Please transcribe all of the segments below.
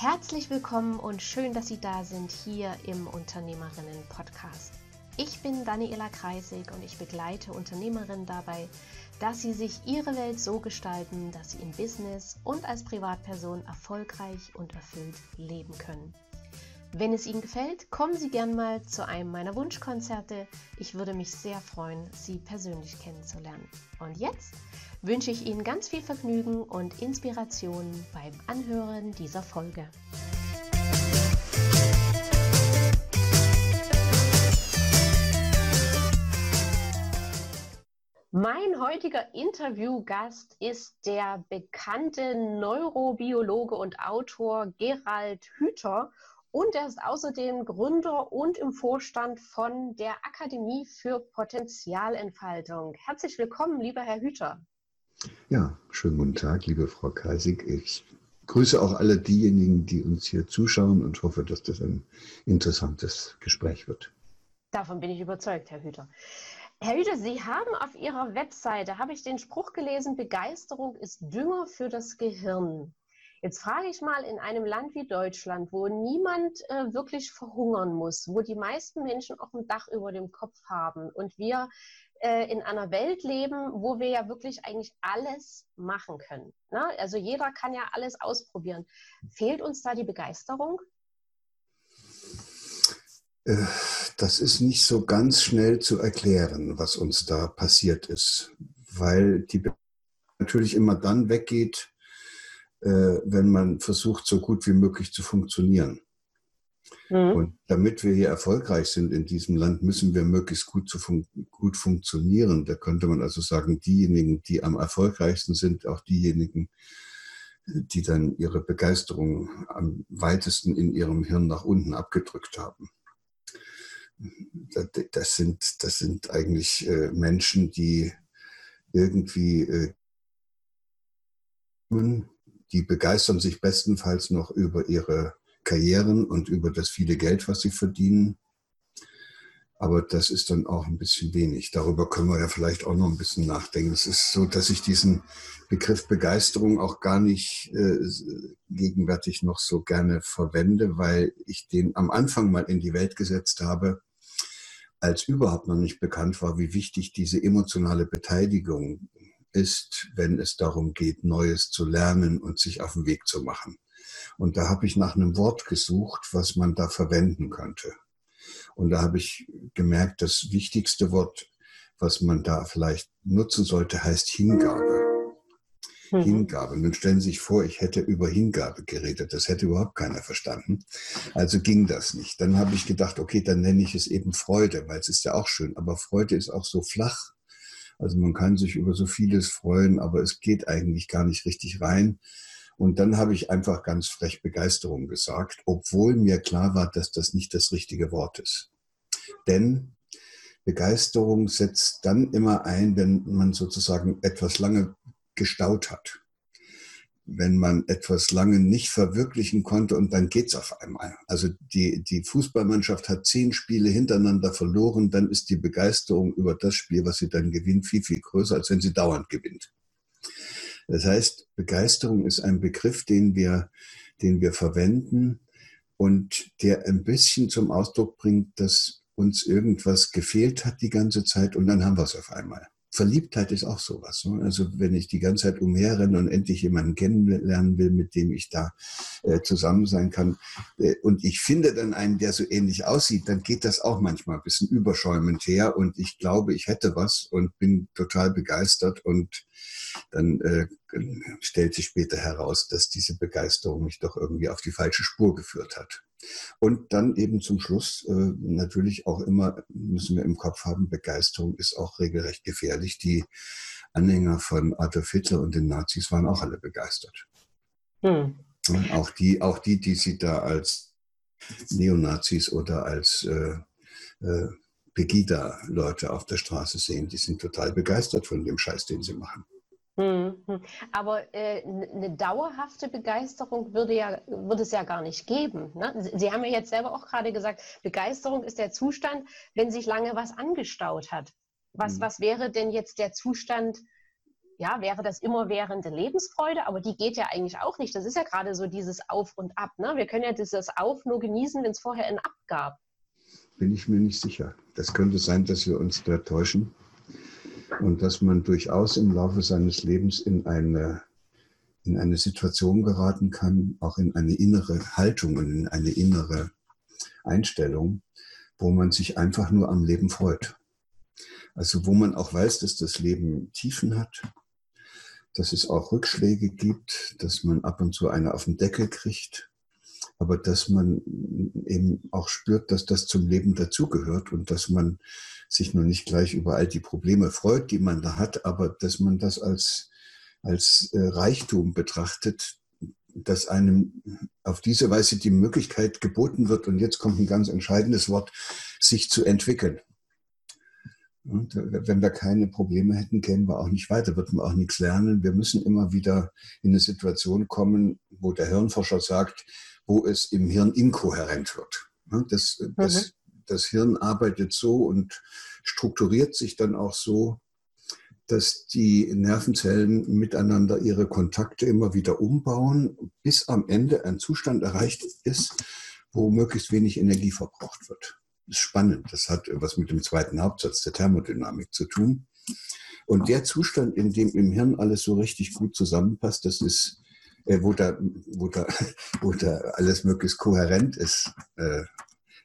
Herzlich willkommen und schön, dass Sie da sind hier im Unternehmerinnen-Podcast. Ich bin Daniela Kreisig und ich begleite Unternehmerinnen dabei, dass sie sich ihre Welt so gestalten, dass sie im Business und als Privatperson erfolgreich und erfüllt leben können. Wenn es Ihnen gefällt, kommen Sie gern mal zu einem meiner Wunschkonzerte. Ich würde mich sehr freuen, Sie persönlich kennenzulernen. Und jetzt wünsche ich Ihnen ganz viel Vergnügen und Inspiration beim Anhören dieser Folge. Mein heutiger Interviewgast ist der bekannte Neurobiologe und Autor Gerald Hüther und er ist außerdem Gründer und im Vorstand von der Akademie für Potenzialentfaltung. Herzlich willkommen, lieber Herr Hüter. Ja, schönen guten Tag, liebe Frau Kaisig. Ich grüße auch alle diejenigen, die uns hier zuschauen und hoffe, dass das ein interessantes Gespräch wird. Davon bin ich überzeugt, Herr Hüter. Herr Hüter, Sie haben auf Ihrer Webseite, habe ich den Spruch gelesen, Begeisterung ist Dünger für das Gehirn. Jetzt frage ich mal in einem Land wie Deutschland, wo niemand äh, wirklich verhungern muss, wo die meisten Menschen auch ein Dach über dem Kopf haben und wir äh, in einer Welt leben, wo wir ja wirklich eigentlich alles machen können. Ne? Also jeder kann ja alles ausprobieren. Fehlt uns da die Begeisterung? Äh, das ist nicht so ganz schnell zu erklären, was uns da passiert ist, weil die natürlich immer dann weggeht, äh, wenn man versucht, so gut wie möglich zu funktionieren. Mhm. Und damit wir hier erfolgreich sind in diesem Land, müssen wir möglichst gut, fun gut funktionieren. Da könnte man also sagen, diejenigen, die am erfolgreichsten sind, auch diejenigen, die dann ihre Begeisterung am weitesten in ihrem Hirn nach unten abgedrückt haben. Das sind, das sind eigentlich äh, Menschen, die irgendwie äh, die begeistern sich bestenfalls noch über ihre Karrieren und über das viele Geld, was sie verdienen. Aber das ist dann auch ein bisschen wenig. Darüber können wir ja vielleicht auch noch ein bisschen nachdenken. Es ist so, dass ich diesen Begriff Begeisterung auch gar nicht äh, gegenwärtig noch so gerne verwende, weil ich den am Anfang mal in die Welt gesetzt habe, als überhaupt noch nicht bekannt war, wie wichtig diese emotionale Beteiligung ist, wenn es darum geht, Neues zu lernen und sich auf den Weg zu machen. Und da habe ich nach einem Wort gesucht, was man da verwenden könnte. Und da habe ich gemerkt, das wichtigste Wort, was man da vielleicht nutzen sollte, heißt Hingabe. Mhm. Hingabe. Nun stellen Sie sich vor, ich hätte über Hingabe geredet. Das hätte überhaupt keiner verstanden. Also ging das nicht. Dann habe ich gedacht, okay, dann nenne ich es eben Freude, weil es ist ja auch schön. Aber Freude ist auch so flach. Also man kann sich über so vieles freuen, aber es geht eigentlich gar nicht richtig rein. Und dann habe ich einfach ganz frech Begeisterung gesagt, obwohl mir klar war, dass das nicht das richtige Wort ist. Denn Begeisterung setzt dann immer ein, wenn man sozusagen etwas lange gestaut hat wenn man etwas lange nicht verwirklichen konnte und dann geht's auf einmal. Also die, die Fußballmannschaft hat zehn Spiele hintereinander verloren, dann ist die Begeisterung über das Spiel, was sie dann gewinnt, viel, viel größer, als wenn sie dauernd gewinnt. Das heißt, Begeisterung ist ein Begriff, den wir, den wir verwenden und der ein bisschen zum Ausdruck bringt, dass uns irgendwas gefehlt hat die ganze Zeit und dann haben wir es auf einmal. Verliebtheit ist auch sowas. Ne? Also wenn ich die ganze Zeit umherrenne und endlich jemanden kennenlernen will, mit dem ich da äh, zusammen sein kann, äh, und ich finde dann einen, der so ähnlich aussieht, dann geht das auch manchmal ein bisschen überschäumend her und ich glaube, ich hätte was und bin total begeistert und dann äh, stellt sich später heraus, dass diese Begeisterung mich doch irgendwie auf die falsche Spur geführt hat. Und dann eben zum Schluss äh, natürlich auch immer müssen wir im Kopf haben, Begeisterung ist auch regelrecht gefährlich. Die Anhänger von Adolf Hitler und den Nazis waren auch alle begeistert. Hm. Auch die, auch die, die sie da als Neonazis oder als äh, äh, Pegida-Leute auf der Straße sehen, die sind total begeistert von dem Scheiß, den sie machen. Hm, hm. Aber äh, eine dauerhafte Begeisterung würde, ja, würde es ja gar nicht geben. Ne? Sie haben ja jetzt selber auch gerade gesagt, Begeisterung ist der Zustand, wenn sich lange was angestaut hat. Was, mhm. was wäre denn jetzt der Zustand, ja, wäre das immerwährende Lebensfreude, aber die geht ja eigentlich auch nicht. Das ist ja gerade so dieses Auf und Ab. Ne? Wir können ja dieses Auf nur genießen, wenn es vorher ein Ab gab. Bin ich mir nicht sicher. Das könnte sein, dass wir uns da täuschen und dass man durchaus im Laufe seines Lebens in eine, in eine Situation geraten kann, auch in eine innere Haltung und in eine innere Einstellung, wo man sich einfach nur am Leben freut. Also wo man auch weiß, dass das Leben Tiefen hat, dass es auch Rückschläge gibt, dass man ab und zu eine auf den Deckel kriegt, aber dass man eben auch spürt, dass das zum Leben dazugehört und dass man sich nur nicht gleich über all die Probleme freut, die man da hat, aber dass man das als, als äh, Reichtum betrachtet, dass einem auf diese Weise die Möglichkeit geboten wird, und jetzt kommt ein ganz entscheidendes Wort, sich zu entwickeln. Und wenn wir keine Probleme hätten, kämen wir auch nicht weiter, würden wir auch nichts lernen. Wir müssen immer wieder in eine Situation kommen, wo der Hirnforscher sagt, wo es im Hirn inkohärent wird. Das, das, mhm. Das Hirn arbeitet so und strukturiert sich dann auch so, dass die Nervenzellen miteinander ihre Kontakte immer wieder umbauen, bis am Ende ein Zustand erreicht ist, wo möglichst wenig Energie verbraucht wird. Das ist spannend. Das hat was mit dem zweiten Hauptsatz der Thermodynamik zu tun. Und der Zustand, in dem im Hirn alles so richtig gut zusammenpasst, das ist, äh, wo, da, wo, da, wo da alles möglichst kohärent ist, äh,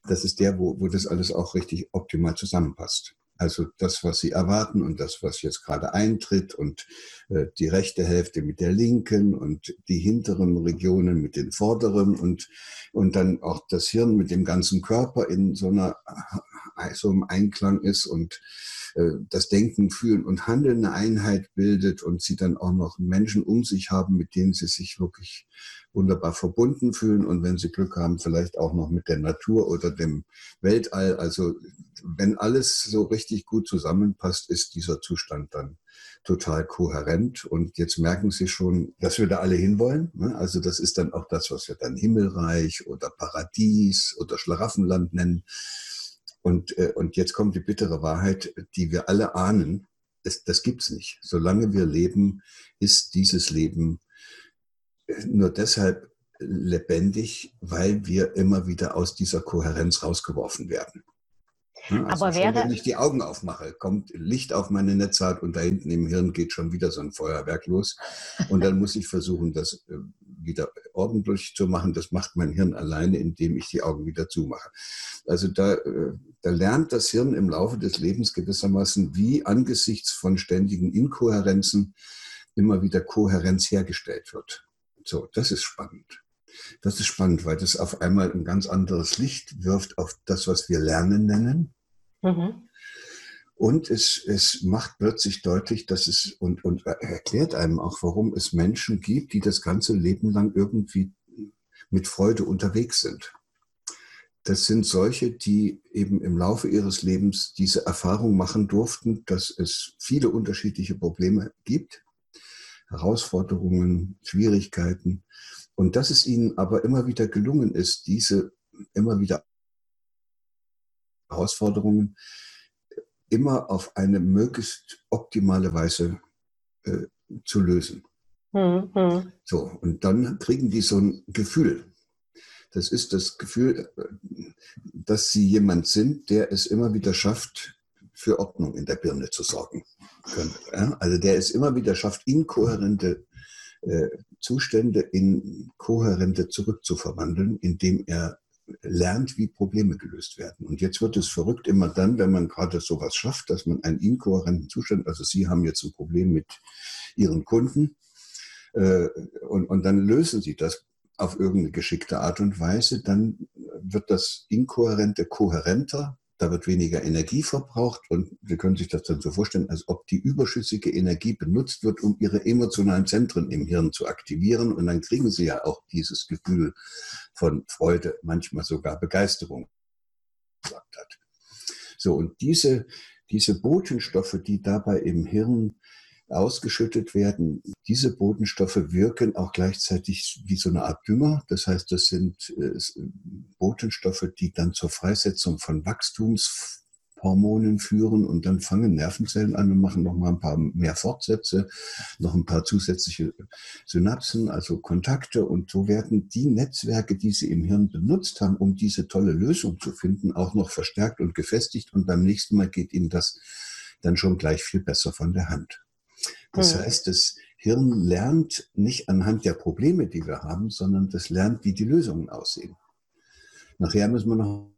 das ist der, wo, wo das alles auch richtig optimal zusammenpasst. Also das, was Sie erwarten und das, was jetzt gerade eintritt und äh, die rechte Hälfte mit der linken und die hinteren Regionen mit den vorderen und, und dann auch das Hirn mit dem ganzen Körper in so einer äh, so einem Einklang ist und äh, das Denken, Fühlen und Handeln eine Einheit bildet und sie dann auch noch Menschen um sich haben, mit denen sie sich wirklich wunderbar verbunden fühlen und wenn sie Glück haben, vielleicht auch noch mit der Natur oder dem Weltall. Also wenn alles so richtig gut zusammenpasst, ist dieser Zustand dann total kohärent. Und jetzt merken Sie schon, dass wir da alle hinwollen. Ne? Also das ist dann auch das, was wir dann Himmelreich oder Paradies oder Schlaraffenland nennen. Und, äh, und jetzt kommt die bittere Wahrheit, die wir alle ahnen. Das, das gibt's nicht. Solange wir leben, ist dieses Leben nur deshalb lebendig, weil wir immer wieder aus dieser Kohärenz rausgeworfen werden. Also Aber wäre, wenn ich die Augen aufmache, kommt Licht auf meine Netzhaut und da hinten im Hirn geht schon wieder so ein Feuerwerk los. Und dann muss ich versuchen, das äh, wieder ordentlich zu machen. Das macht mein Hirn alleine, indem ich die Augen wieder zumache. Also da, äh, da lernt das Hirn im Laufe des Lebens gewissermaßen, wie angesichts von ständigen Inkohärenzen immer wieder Kohärenz hergestellt wird. So, das ist spannend. Das ist spannend, weil das auf einmal ein ganz anderes Licht wirft auf das, was wir Lernen nennen. Mhm. Und es, es macht plötzlich deutlich, dass es und, und erklärt einem auch, warum es Menschen gibt, die das ganze Leben lang irgendwie mit Freude unterwegs sind. Das sind solche, die eben im Laufe ihres Lebens diese Erfahrung machen durften, dass es viele unterschiedliche Probleme gibt, Herausforderungen, Schwierigkeiten und dass es ihnen aber immer wieder gelungen ist, diese immer wieder Herausforderungen immer auf eine möglichst optimale Weise äh, zu lösen. Mhm. So, und dann kriegen die so ein Gefühl. Das ist das Gefühl, äh, dass sie jemand sind, der es immer wieder schafft, für Ordnung in der Birne zu sorgen. Können. Also der es immer wieder schafft, inkohärente äh, Zustände in kohärente zurückzuverwandeln, indem er lernt, wie Probleme gelöst werden. Und jetzt wird es verrückt immer dann, wenn man gerade sowas schafft, dass man einen inkohärenten Zustand, also Sie haben jetzt ein Problem mit Ihren Kunden äh, und, und dann lösen Sie das auf irgendeine geschickte Art und Weise, dann wird das Inkohärente kohärenter da wird weniger Energie verbraucht und Sie können sich das dann so vorstellen, als ob die überschüssige Energie benutzt wird, um Ihre emotionalen Zentren im Hirn zu aktivieren und dann kriegen Sie ja auch dieses Gefühl von Freude, manchmal sogar Begeisterung. So, und diese, diese Botenstoffe, die dabei im Hirn ausgeschüttet werden. Diese Botenstoffe wirken auch gleichzeitig wie so eine Art Dünger. Das heißt, das sind äh, Botenstoffe, die dann zur Freisetzung von Wachstumshormonen Hormonen führen und dann fangen Nervenzellen an und machen noch mal ein paar mehr Fortsätze, noch ein paar zusätzliche Synapsen, also Kontakte und so werden die Netzwerke, die sie im Hirn benutzt haben, um diese tolle Lösung zu finden, auch noch verstärkt und gefestigt und beim nächsten Mal geht ihnen das dann schon gleich viel besser von der Hand. Das mhm. heißt, das Hirn lernt nicht anhand der Probleme, die wir haben, sondern das lernt, wie die Lösungen aussehen. Nachher müssen wir noch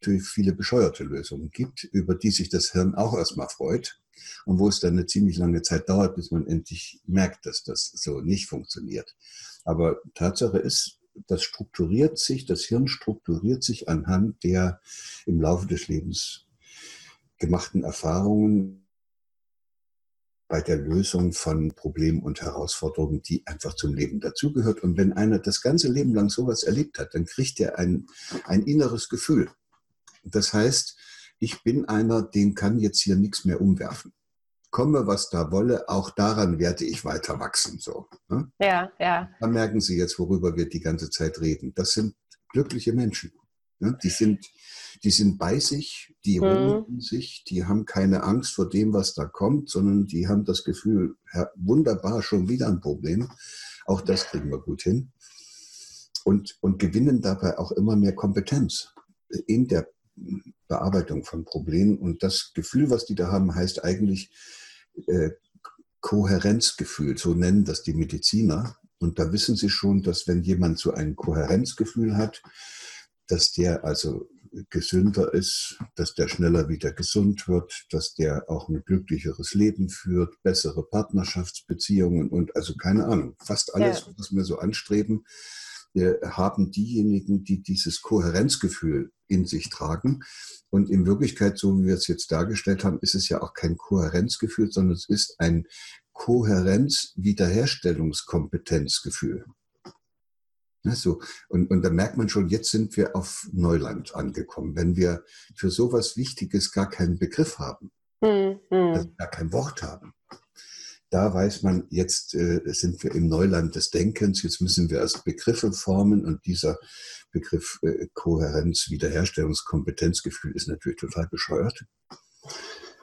natürlich viele bescheuerte Lösungen gibt, über die sich das Hirn auch erstmal freut und wo es dann eine ziemlich lange Zeit dauert, bis man endlich merkt, dass das so nicht funktioniert. Aber Tatsache ist, das strukturiert sich, das Hirn strukturiert sich anhand der im Laufe des Lebens gemachten Erfahrungen bei der Lösung von Problemen und Herausforderungen, die einfach zum Leben dazugehört. Und wenn einer das ganze Leben lang sowas erlebt hat, dann kriegt er ein, ein inneres Gefühl. Das heißt, ich bin einer, den kann jetzt hier nichts mehr umwerfen. Komme, was da wolle, auch daran werde ich weiter wachsen. So, ne? Ja, ja. Da merken Sie jetzt, worüber wir die ganze Zeit reden. Das sind glückliche Menschen. Ne? Die, sind, die sind bei sich, die mhm. ruhen sich, die haben keine Angst vor dem, was da kommt, sondern die haben das Gefühl, ja, wunderbar, schon wieder ein Problem. Auch das kriegen wir gut hin. Und, und gewinnen dabei auch immer mehr Kompetenz in der Bearbeitung von Problemen. Und das Gefühl, was die da haben, heißt eigentlich äh, Kohärenzgefühl. So nennen das die Mediziner. Und da wissen sie schon, dass wenn jemand so ein Kohärenzgefühl hat, dass der also gesünder ist, dass der schneller wieder gesund wird, dass der auch ein glücklicheres Leben führt, bessere Partnerschaftsbeziehungen und also keine Ahnung, fast alles, ja. was wir so anstreben, haben diejenigen, die dieses Kohärenzgefühl in sich tragen. Und in Wirklichkeit, so wie wir es jetzt dargestellt haben, ist es ja auch kein Kohärenzgefühl, sondern es ist ein Kohärenz-Wiederherstellungskompetenzgefühl. Ja, so. und, und da merkt man schon, jetzt sind wir auf Neuland angekommen. Wenn wir für sowas Wichtiges gar keinen Begriff haben, mhm. also gar kein Wort haben, da weiß man, jetzt äh, sind wir im Neuland des Denkens, jetzt müssen wir erst Begriffe formen und dieser Begriff äh, Kohärenz, Wiederherstellungskompetenzgefühl ist natürlich total bescheuert.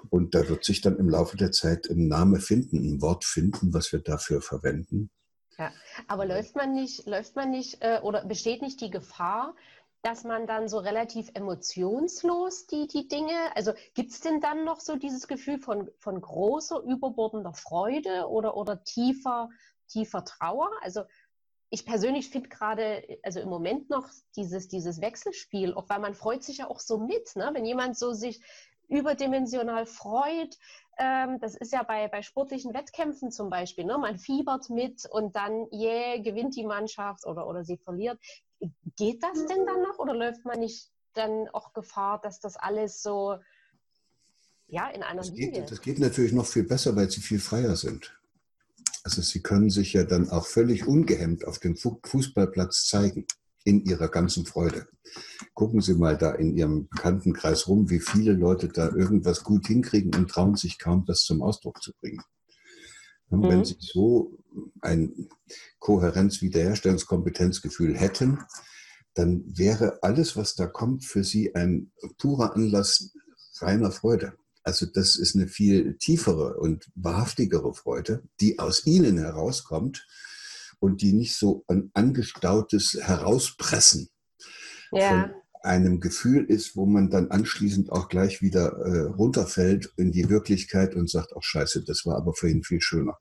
Und da wird sich dann im Laufe der Zeit ein Name finden, ein Wort finden, was wir dafür verwenden. Ja, aber läuft man nicht, läuft man nicht äh, oder besteht nicht die Gefahr, dass man dann so relativ emotionslos die, die Dinge, also gibt es denn dann noch so dieses Gefühl von, von großer, überbordender Freude oder, oder tiefer, tiefer Trauer? Also ich persönlich finde gerade, also im Moment noch dieses, dieses Wechselspiel, auch weil man freut sich ja auch so mit, ne? wenn jemand so sich überdimensional freut. Ähm, das ist ja bei, bei sportlichen Wettkämpfen zum Beispiel. Ne? Man fiebert mit und dann, yeah, gewinnt die Mannschaft oder, oder sie verliert. Geht das denn dann noch oder läuft man nicht dann auch Gefahr, dass das alles so ja, in einer das Linie? Geht, das geht natürlich noch viel besser, weil sie viel freier sind. Also sie können sich ja dann auch völlig ungehemmt auf dem Fußballplatz zeigen in ihrer ganzen Freude. Gucken Sie mal da in Ihrem Bekanntenkreis rum, wie viele Leute da irgendwas gut hinkriegen und trauen sich kaum, das zum Ausdruck zu bringen. Mhm. Wenn Sie so ein Kohärenz-Wiederherstellungskompetenzgefühl hätten, dann wäre alles, was da kommt, für Sie ein purer Anlass reiner Freude. Also das ist eine viel tiefere und wahrhaftigere Freude, die aus Ihnen herauskommt und die nicht so ein angestautes Herauspressen ja. von einem Gefühl ist, wo man dann anschließend auch gleich wieder äh, runterfällt in die Wirklichkeit und sagt, ach scheiße, das war aber vorhin viel schöner.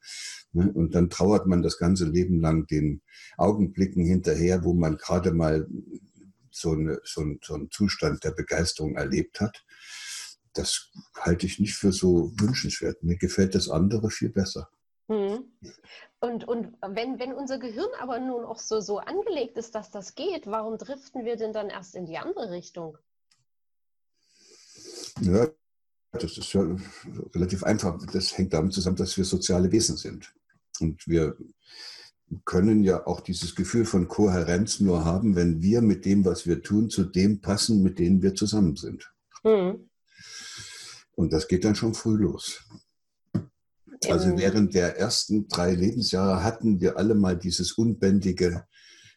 Ne? Und dann trauert man das ganze Leben lang den Augenblicken hinterher, wo man gerade mal so, eine, so, ein, so einen Zustand der Begeisterung erlebt hat. Das halte ich nicht für so wünschenswert. Mir gefällt das andere viel besser. Mhm. Und, und wenn, wenn unser Gehirn aber nun auch so, so angelegt ist, dass das geht, warum driften wir denn dann erst in die andere Richtung? Ja, das ist ja relativ einfach. Das hängt damit zusammen, dass wir soziale Wesen sind. Und wir können ja auch dieses Gefühl von Kohärenz nur haben, wenn wir mit dem, was wir tun, zu dem passen, mit denen wir zusammen sind. Mhm. Und das geht dann schon früh los. Also während der ersten drei Lebensjahre hatten wir alle mal dieses unbändige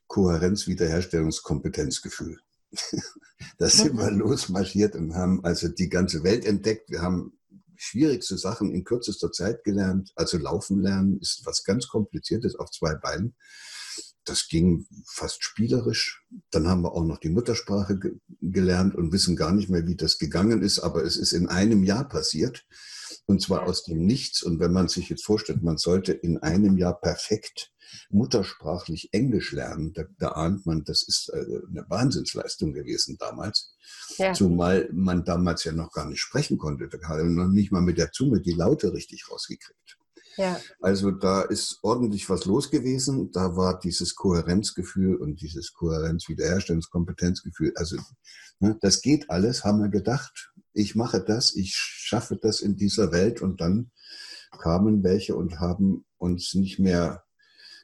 Kohärenz-Wiederherstellungskompetenzgefühl. da sind wir losmarschiert und haben also die ganze Welt entdeckt. Wir haben schwierigste Sachen in kürzester Zeit gelernt. Also laufen lernen ist was ganz Kompliziertes auf zwei Beinen. Das ging fast spielerisch. Dann haben wir auch noch die Muttersprache ge gelernt und wissen gar nicht mehr, wie das gegangen ist. Aber es ist in einem Jahr passiert. Und zwar aus dem Nichts. Und wenn man sich jetzt vorstellt, man sollte in einem Jahr perfekt muttersprachlich Englisch lernen, da, da ahnt man, das ist äh, eine Wahnsinnsleistung gewesen damals. Ja. Zumal man damals ja noch gar nicht sprechen konnte. Da hat man noch nicht mal mit der Zunge die Laute richtig rausgekriegt. Ja. Also da ist ordentlich was los gewesen. Da war dieses Kohärenzgefühl und dieses Kohärenz-Wiederherstellungskompetenzgefühl. Also ne, das geht alles, haben wir gedacht. Ich mache das, ich schaffe das in dieser Welt und dann kamen welche und haben uns nicht mehr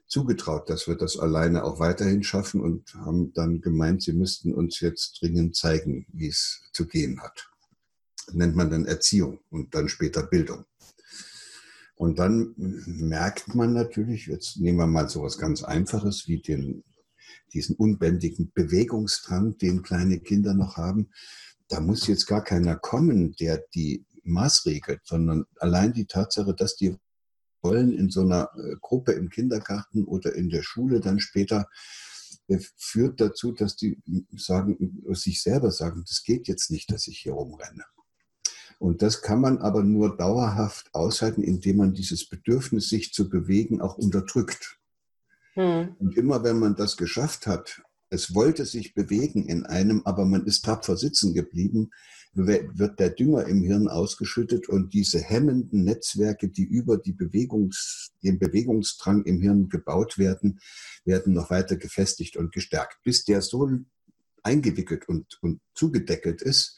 zugetraut, dass wir das alleine auch weiterhin schaffen und haben dann gemeint, sie müssten uns jetzt dringend zeigen, wie es zu gehen hat. Nennt man dann Erziehung und dann später Bildung. Und dann merkt man natürlich, jetzt nehmen wir mal so was ganz Einfaches wie den, diesen unbändigen Bewegungsdrang, den kleine Kinder noch haben. Da muss jetzt gar keiner kommen, der die maßregelt, sondern allein die Tatsache, dass die wollen in so einer äh, Gruppe im Kindergarten oder in der Schule dann später äh, führt dazu, dass die sagen, sich selber sagen, das geht jetzt nicht, dass ich hier rumrenne. Und das kann man aber nur dauerhaft aushalten, indem man dieses Bedürfnis, sich zu bewegen, auch unterdrückt. Hm. Und immer wenn man das geschafft hat, es wollte sich bewegen in einem, aber man ist tapfer sitzen geblieben, wird der Dünger im Hirn ausgeschüttet und diese hemmenden Netzwerke, die über die Bewegungs, den Bewegungsdrang im Hirn gebaut werden, werden noch weiter gefestigt und gestärkt, bis der so eingewickelt und, und zugedeckelt ist,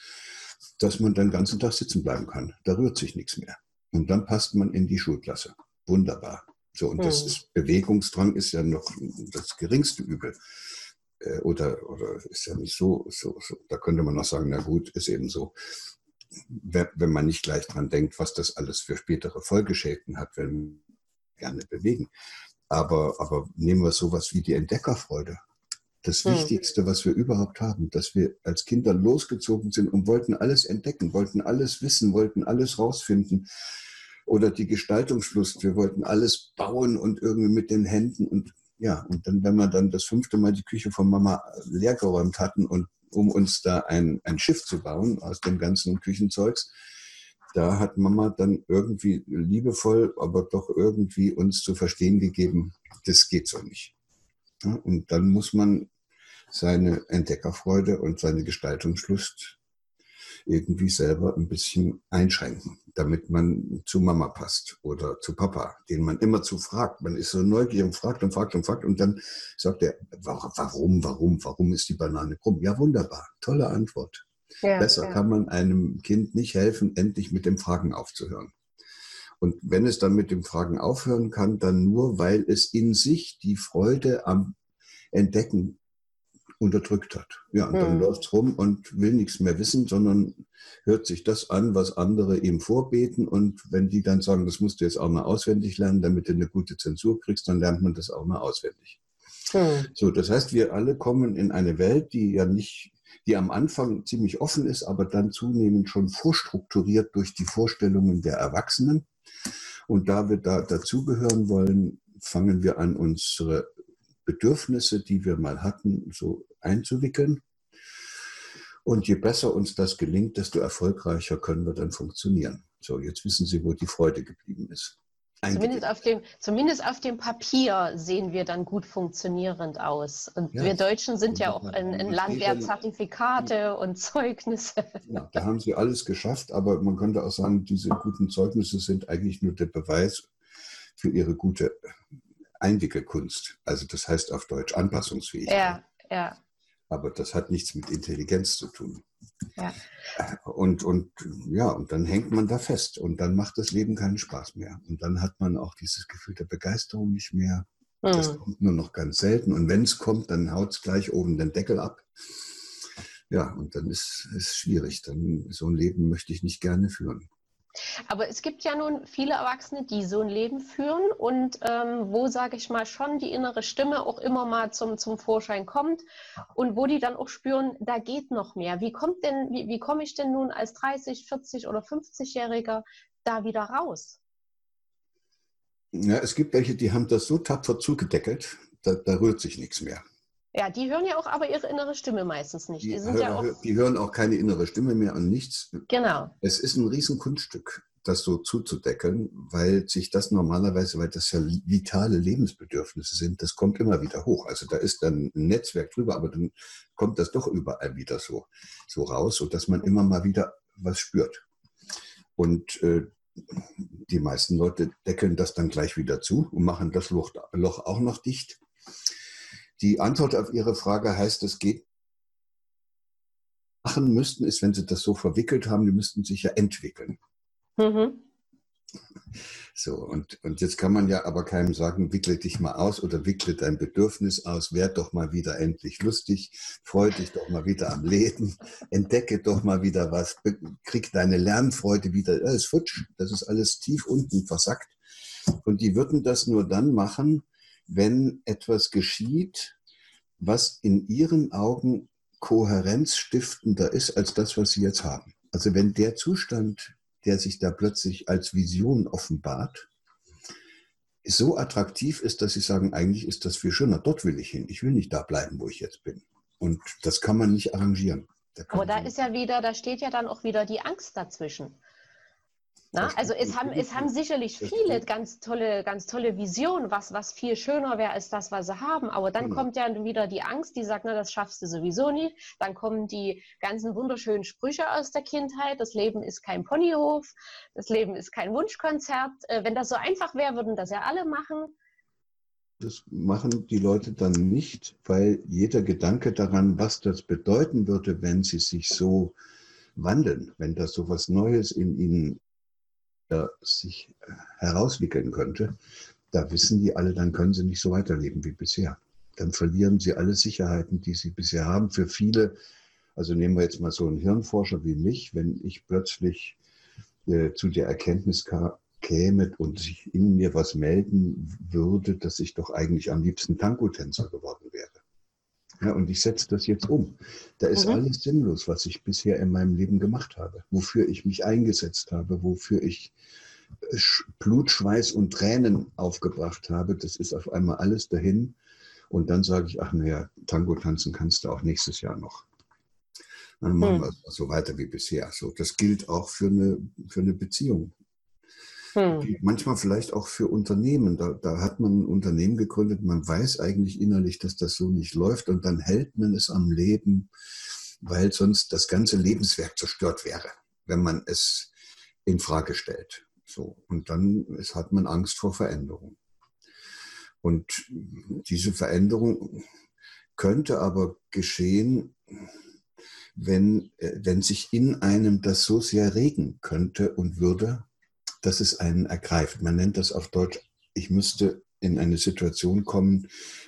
dass man den ganzen Tag sitzen bleiben kann. Da rührt sich nichts mehr. Und dann passt man in die Schulklasse. Wunderbar. So, und das hm. ist, Bewegungsdrang ist ja noch das geringste Übel. Äh, oder, oder ist ja nicht so, so, so, da könnte man noch sagen, na gut, ist eben so. Wenn man nicht gleich dran denkt, was das alles für spätere Folgeschäden hat, wenn wir gerne bewegen. Aber, aber nehmen wir sowas wie die Entdeckerfreude. Das hm. Wichtigste, was wir überhaupt haben, dass wir als Kinder losgezogen sind und wollten alles entdecken, wollten alles wissen, wollten alles rausfinden. Oder die Gestaltungslust, wir wollten alles bauen und irgendwie mit den Händen und ja, und dann, wenn wir dann das fünfte Mal die Küche von Mama leergeräumt hatten und um uns da ein, ein Schiff zu bauen aus dem ganzen Küchenzeugs, da hat Mama dann irgendwie liebevoll, aber doch irgendwie uns zu verstehen gegeben, das geht so nicht. Ja, und dann muss man seine Entdeckerfreude und seine Gestaltungslust irgendwie selber ein bisschen einschränken, damit man zu Mama passt oder zu Papa, den man immer zu fragt. Man ist so neugierig und fragt und fragt und fragt und dann sagt er, warum, warum, warum ist die Banane krumm? Ja, wunderbar, tolle Antwort. Ja, Besser ja. kann man einem Kind nicht helfen, endlich mit dem Fragen aufzuhören. Und wenn es dann mit dem Fragen aufhören kann, dann nur, weil es in sich die Freude am Entdecken unterdrückt hat. Ja, und dann hm. läuft es rum und will nichts mehr wissen, sondern hört sich das an, was andere ihm vorbeten. Und wenn die dann sagen, das musst du jetzt auch mal auswendig lernen, damit du eine gute Zensur kriegst, dann lernt man das auch mal auswendig. Hm. So, das heißt, wir alle kommen in eine Welt, die ja nicht, die am Anfang ziemlich offen ist, aber dann zunehmend schon vorstrukturiert durch die Vorstellungen der Erwachsenen. Und da wir da dazugehören wollen, fangen wir an, unsere Bedürfnisse, die wir mal hatten, so einzuwickeln. Und je besser uns das gelingt, desto erfolgreicher können wir dann funktionieren. So, jetzt wissen Sie, wo die Freude geblieben ist. Zumindest auf, dem, zumindest auf dem Papier sehen wir dann gut funktionierend aus. Und ja, wir Deutschen sind ja auch ein, ein Land der Zertifikate und Zeugnisse. Ja, da haben sie alles geschafft, aber man könnte auch sagen, diese guten Zeugnisse sind eigentlich nur der Beweis für ihre gute Einwickelkunst. Also das heißt auf Deutsch Anpassungsfähigkeit. Ja, ja. Aber das hat nichts mit Intelligenz zu tun. Ja. Und, und ja, und dann hängt man da fest und dann macht das Leben keinen Spaß mehr. Und dann hat man auch dieses Gefühl der Begeisterung nicht mehr. Mhm. Das kommt nur noch ganz selten. Und wenn es kommt, dann haut es gleich oben den Deckel ab. Ja, und dann ist es schwierig. Dann so ein Leben möchte ich nicht gerne führen. Aber es gibt ja nun viele Erwachsene, die so ein Leben führen und ähm, wo, sage ich mal, schon die innere Stimme auch immer mal zum, zum Vorschein kommt und wo die dann auch spüren, da geht noch mehr. Wie kommt denn, wie, wie komme ich denn nun als 30, 40 oder 50-Jähriger da wieder raus? Ja, es gibt welche, die haben das so tapfer zugedeckelt, da, da rührt sich nichts mehr. Ja, die hören ja auch aber ihre innere Stimme meistens nicht. Die, die, hören, ja die hören auch keine innere Stimme mehr und nichts. Genau. Es ist ein Riesenkunststück, das so zuzudeckeln, weil sich das normalerweise, weil das ja vitale Lebensbedürfnisse sind, das kommt immer wieder hoch. Also da ist dann ein Netzwerk drüber, aber dann kommt das doch überall wieder so, so raus, sodass man immer mal wieder was spürt. Und äh, die meisten Leute deckeln das dann gleich wieder zu und machen das Loch, Loch auch noch dicht. Die Antwort auf Ihre Frage heißt, es geht machen müssten, ist, wenn Sie das so verwickelt haben, die müssten sich ja entwickeln. Mhm. So, und, und jetzt kann man ja aber keinem sagen, wickle dich mal aus oder wickle dein Bedürfnis aus, werd doch mal wieder endlich lustig, freu dich doch mal wieder am Leben, entdecke doch mal wieder was, krieg deine Lernfreude wieder. Das ist futsch, das ist alles tief unten versackt. Und die würden das nur dann machen, wenn etwas geschieht, was in ihren Augen kohärenzstiftender ist als das, was sie jetzt haben. Also wenn der Zustand, der sich da plötzlich als Vision offenbart, so attraktiv ist, dass sie sagen, eigentlich ist das viel schöner, dort will ich hin. Ich will nicht da bleiben, wo ich jetzt bin. Und das kann man nicht arrangieren. Da Aber da ist ja wieder, da steht ja dann auch wieder die Angst dazwischen. Na, also es haben, es haben sicherlich viele ganz tolle, ganz tolle Visionen, was, was viel schöner wäre als das, was sie haben. Aber dann genau. kommt ja wieder die Angst, die sagt, na, das schaffst du sowieso nicht. Dann kommen die ganzen wunderschönen Sprüche aus der Kindheit. Das Leben ist kein Ponyhof. Das Leben ist kein Wunschkonzert. Äh, wenn das so einfach wäre, würden das ja alle machen. Das machen die Leute dann nicht, weil jeder Gedanke daran, was das bedeuten würde, wenn sie sich so wandeln, wenn das so was Neues in ihnen äh, sich herauswickeln könnte, da wissen die alle, dann können sie nicht so weiterleben wie bisher. Dann verlieren sie alle Sicherheiten, die sie bisher haben. Für viele, also nehmen wir jetzt mal so einen Hirnforscher wie mich, wenn ich plötzlich äh, zu der Erkenntnis käme und sich in mir was melden würde, dass ich doch eigentlich am liebsten Tango-Tänzer geworden wäre. Ja, und ich setze das jetzt um. Da ist mhm. alles sinnlos, was ich bisher in meinem Leben gemacht habe, wofür ich mich eingesetzt habe, wofür ich äh, Blut, Schweiß und Tränen aufgebracht habe. Das ist auf einmal alles dahin. Und dann sage ich, ach naja, Tango tanzen kannst du auch nächstes Jahr noch. Dann machen mhm. wir so weiter wie bisher. So, das gilt auch für eine, für eine Beziehung. Hm. Manchmal vielleicht auch für Unternehmen. Da, da hat man ein Unternehmen gegründet, man weiß eigentlich innerlich, dass das so nicht läuft und dann hält man es am Leben, weil sonst das ganze Lebenswerk zerstört wäre, wenn man es in Frage stellt. So. Und dann ist, hat man Angst vor Veränderung. Und diese Veränderung könnte aber geschehen, wenn, äh, wenn sich in einem das so sehr regen könnte und würde, dass es einen ergreift. Man nennt das auf Deutsch, ich müsste in eine Situation kommen,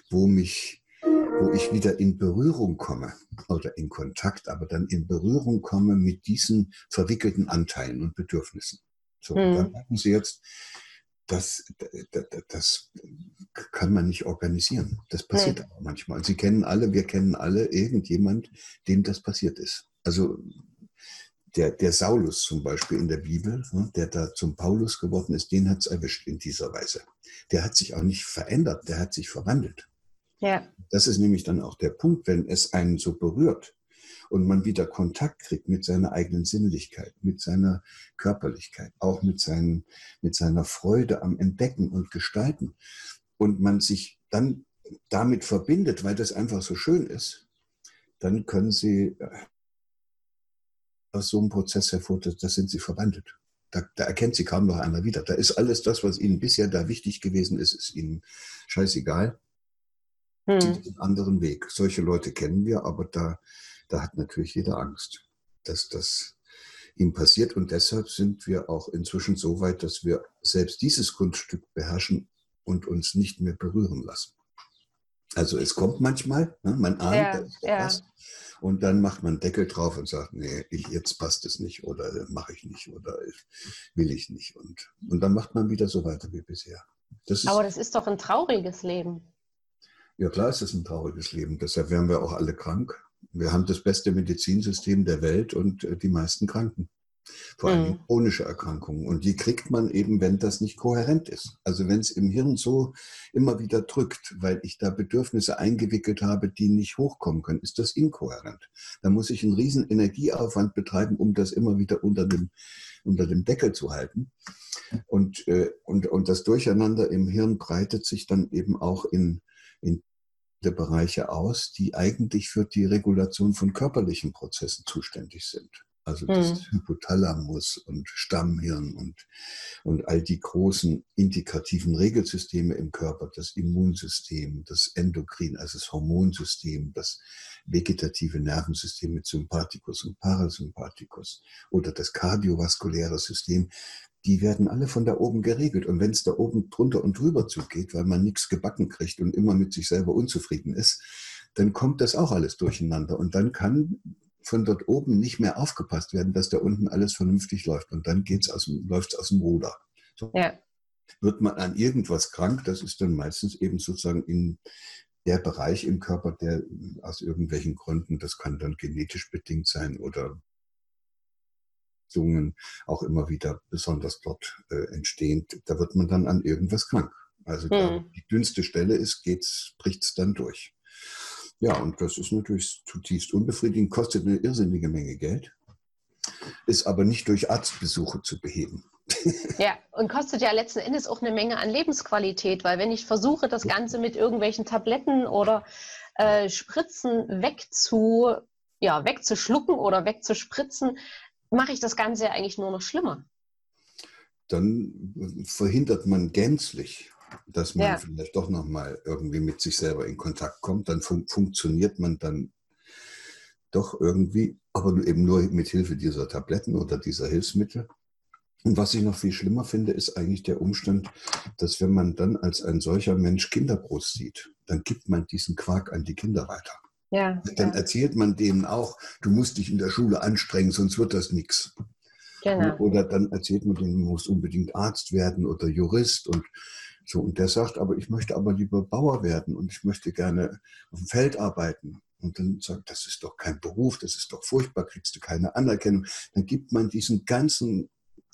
wo mich, wo ich wieder in Berührung komme oder in Kontakt, aber dann in Berührung komme mit diesen verwickelten Anteilen und Bedürfnissen. So, mhm. dann merken Sie jetzt, das, das, das, kann man nicht organisieren. Das passiert nee. aber manchmal. Sie kennen alle, wir kennen alle irgendjemand, dem das passiert ist. Also der, der Saulus zum Beispiel in der Bibel, ne, der da zum Paulus geworden ist, den hat es erwischt in dieser Weise. Der hat sich auch nicht verändert, der hat sich verwandelt. Ja. Das ist nämlich dann auch der Punkt, wenn es einen so berührt und man wieder Kontakt kriegt mit seiner eigenen Sinnlichkeit, mit seiner Körperlichkeit, auch mit, seinen, mit seiner Freude am Entdecken und Gestalten und man sich dann damit verbindet, weil das einfach so schön ist, dann können sie äh, aus so einem Prozess hervor, das, sind sie verwandelt. Da, da, erkennt sie kaum noch einer wieder. Da ist alles das, was ihnen bisher da wichtig gewesen ist, ist ihnen scheißegal. Hm. Sie einen anderen Weg. Solche Leute kennen wir, aber da, da hat natürlich jeder Angst, dass das ihm passiert. Und deshalb sind wir auch inzwischen so weit, dass wir selbst dieses Kunststück beherrschen und uns nicht mehr berühren lassen. Also es kommt manchmal, ne? man ahnt, Ja, da ist ja. was. Und dann macht man Deckel drauf und sagt, nee, ich, jetzt passt es nicht oder mache ich nicht oder will ich nicht. Und, und dann macht man wieder so weiter wie bisher. Das Aber das ist doch ein trauriges Leben. ja klar ist es ein trauriges Leben. Deshalb werden wir auch alle krank. Wir haben das beste Medizinsystem der Welt und äh, die meisten Kranken. Vor allem Mhm. chronische Erkrankungen. Und die kriegt man eben, wenn das nicht kohärent ist. Also wenn es im Hirn so immer wieder drückt, weil ich da Bedürfnisse eingewickelt habe, die nicht hochkommen können, ist das inkohärent. Da muss ich einen riesen Energieaufwand betreiben, um das immer wieder unter dem, unter dem Deckel zu halten. Und, äh, und, und das Durcheinander im Hirn breitet sich dann eben auch in, in die Bereiche aus, die eigentlich für die Regulation von körperlichen Prozessen zuständig sind. Also das Hypothalamus und Stammhirn und, und all die großen indikativen Regelsysteme im Körper, das Immunsystem, das Endokrin, also das Hormonsystem, das vegetative Nervensystem mit Sympathikus und Parasympathikus oder das kardiovaskuläre System, die werden alle von da oben geregelt. Und wenn es da oben drunter und drüber zugeht, weil man nichts gebacken kriegt und immer mit sich selber unzufrieden ist, dann kommt das auch alles durcheinander. Und dann kann von dort oben nicht mehr aufgepasst werden, dass da unten alles vernünftig läuft. Und dann geht's aus dem, läuft's aus dem Ruder. So. Ja. Wird man an irgendwas krank, das ist dann meistens eben sozusagen in der Bereich im Körper, der aus irgendwelchen Gründen, das kann dann genetisch bedingt sein oder Zungen auch immer wieder besonders dort äh, entstehen, da wird man dann an irgendwas krank. Also da Hm. die dünnste Stelle ist, geht's, bricht's dann durch. Ja, und das ist natürlich zutiefst unbefriedigend, kostet eine irrsinnige Menge Geld, ist aber nicht durch Arztbesuche zu beheben. Ja, und kostet ja letzten Endes auch eine Menge an Lebensqualität, weil wenn ich versuche, das Ganze mit irgendwelchen Tabletten oder äh, Spritzen wegzu, ja, wegzuschlucken oder wegzuspritzen, mache ich das Ganze ja eigentlich nur noch schlimmer. Dann verhindert man gänzlich, dass man Ja. vielleicht doch nochmal irgendwie mit sich selber in Kontakt kommt. Dann fun funktioniert man dann doch irgendwie, aber eben nur mit Hilfe dieser Tabletten oder dieser Hilfsmittel. Und was ich noch viel schlimmer finde, ist eigentlich der Umstand, dass wenn man dann als ein solcher Mensch Kinder großzieht, dann gibt man diesen Quark an die Kinder weiter. Ja, Dann ja erzählt man denen auch, du musst dich in der Schule anstrengen, sonst wird das nichts. genau. Oder dann erzählt man denen, du musst unbedingt Arzt werden oder Jurist und so. Und der sagt, aber ich möchte aber lieber Bauer werden und ich möchte gerne auf dem Feld arbeiten. Und dann sagt, das ist doch kein Beruf, das ist doch furchtbar, kriegst du keine Anerkennung. Dann gibt man diesen ganzen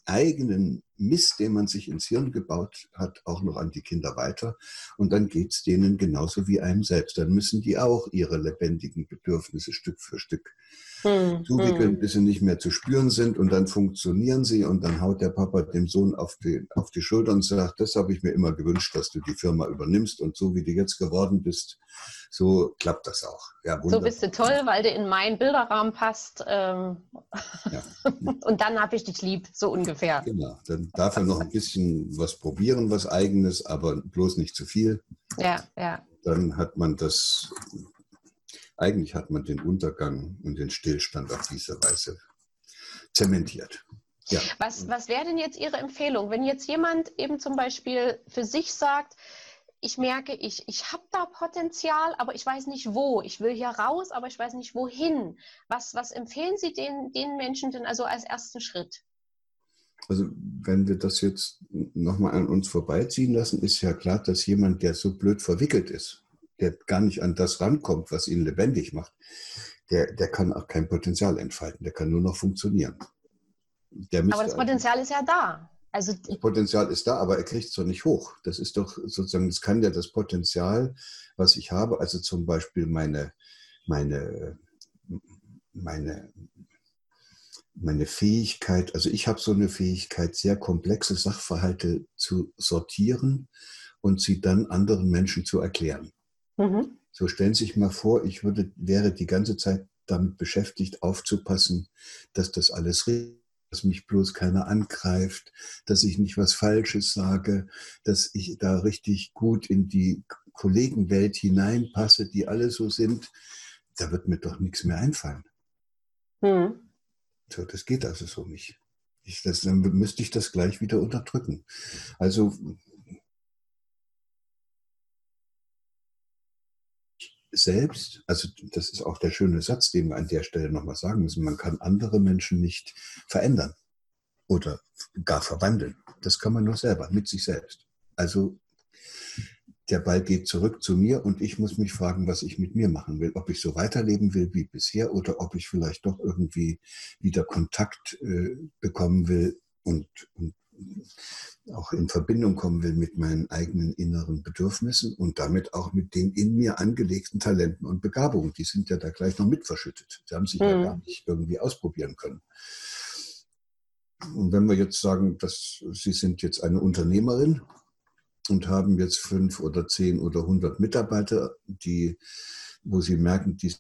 eigenen Mist, den man sich ins Hirn gebaut hat, auch noch an die Kinder weiter. Und dann geht's denen genauso wie einem selbst. Dann müssen die auch ihre lebendigen Bedürfnisse Stück für Stück Hm, zuwickeln, hm. bis sie nicht mehr zu spüren sind und dann funktionieren sie und dann haut der Papa dem Sohn auf die, auf die Schulter und sagt, das habe ich mir immer gewünscht, dass du die Firma übernimmst und so wie du jetzt geworden bist, so klappt das auch. Ja, So bist du toll, weil du in meinen Bilderrahmen passt. Ähm, Ja. und dann habe ich dich lieb, so ungefähr. Genau, dann darf er noch ein bisschen was probieren, was eigenes, aber bloß nicht zu viel. Ja, ja. Dann hat man das, eigentlich hat man den Untergang und den Stillstand auf diese Weise zementiert. Ja. Was, was wäre denn jetzt Ihre Empfehlung, wenn jetzt jemand eben zum Beispiel für sich sagt, ich merke, ich, ich habe da Potenzial, aber ich weiß nicht wo. Ich will hier raus, aber ich weiß nicht wohin. Was, was empfehlen Sie den, den Menschen denn also als ersten Schritt? Also wenn wir das jetzt nochmal an uns vorbeiziehen lassen, ist ja klar, dass jemand, der so blöd verwickelt ist, der gar nicht an das rankommt, was ihn lebendig macht, der, der kann auch kein Potenzial entfalten, der kann nur noch funktionieren. Aber das Potenzial ist ja da. Also das Potenzial ist da, aber er kriegt es doch nicht hoch. Das ist doch sozusagen, das kann ja das Potenzial, was ich habe, also zum Beispiel meine, meine, meine, meine Fähigkeit, also ich habe so eine Fähigkeit, sehr komplexe Sachverhalte zu sortieren und sie dann anderen Menschen zu erklären. mhm. So stellen Sie sich mal vor, ich würde, wäre die ganze Zeit damit beschäftigt, aufzupassen, dass das alles richtig dass mich bloß keiner angreift, dass ich nicht was Falsches sage, dass ich da richtig gut in die Kollegenwelt hineinpasse, die alle so sind, da wird mir doch nichts mehr einfallen. Hm. So, das geht also so nicht. Ich, das, dann müsste ich das gleich wieder unterdrücken. Also selbst, also das ist auch der schöne Satz, den wir an der Stelle nochmal sagen müssen, man kann andere Menschen nicht verändern oder gar verwandeln. Das kann man nur selber, mit sich selbst. Also der Ball geht zurück zu mir und ich muss mich fragen, was ich mit mir machen will. Ob ich so weiterleben will wie bisher oder ob ich vielleicht doch irgendwie wieder Kontakt äh, bekommen will und, und auch in Verbindung kommen will mit meinen eigenen inneren Bedürfnissen und damit auch mit den in mir angelegten Talenten und Begabungen. Die sind ja da gleich noch mit verschüttet. Sie haben sich mhm. ja gar nicht irgendwie ausprobieren können. Und wenn wir jetzt sagen, dass Sie sind jetzt eine Unternehmerin und haben jetzt fünf oder zehn oder hundert Mitarbeiter, die, wo Sie merken, die,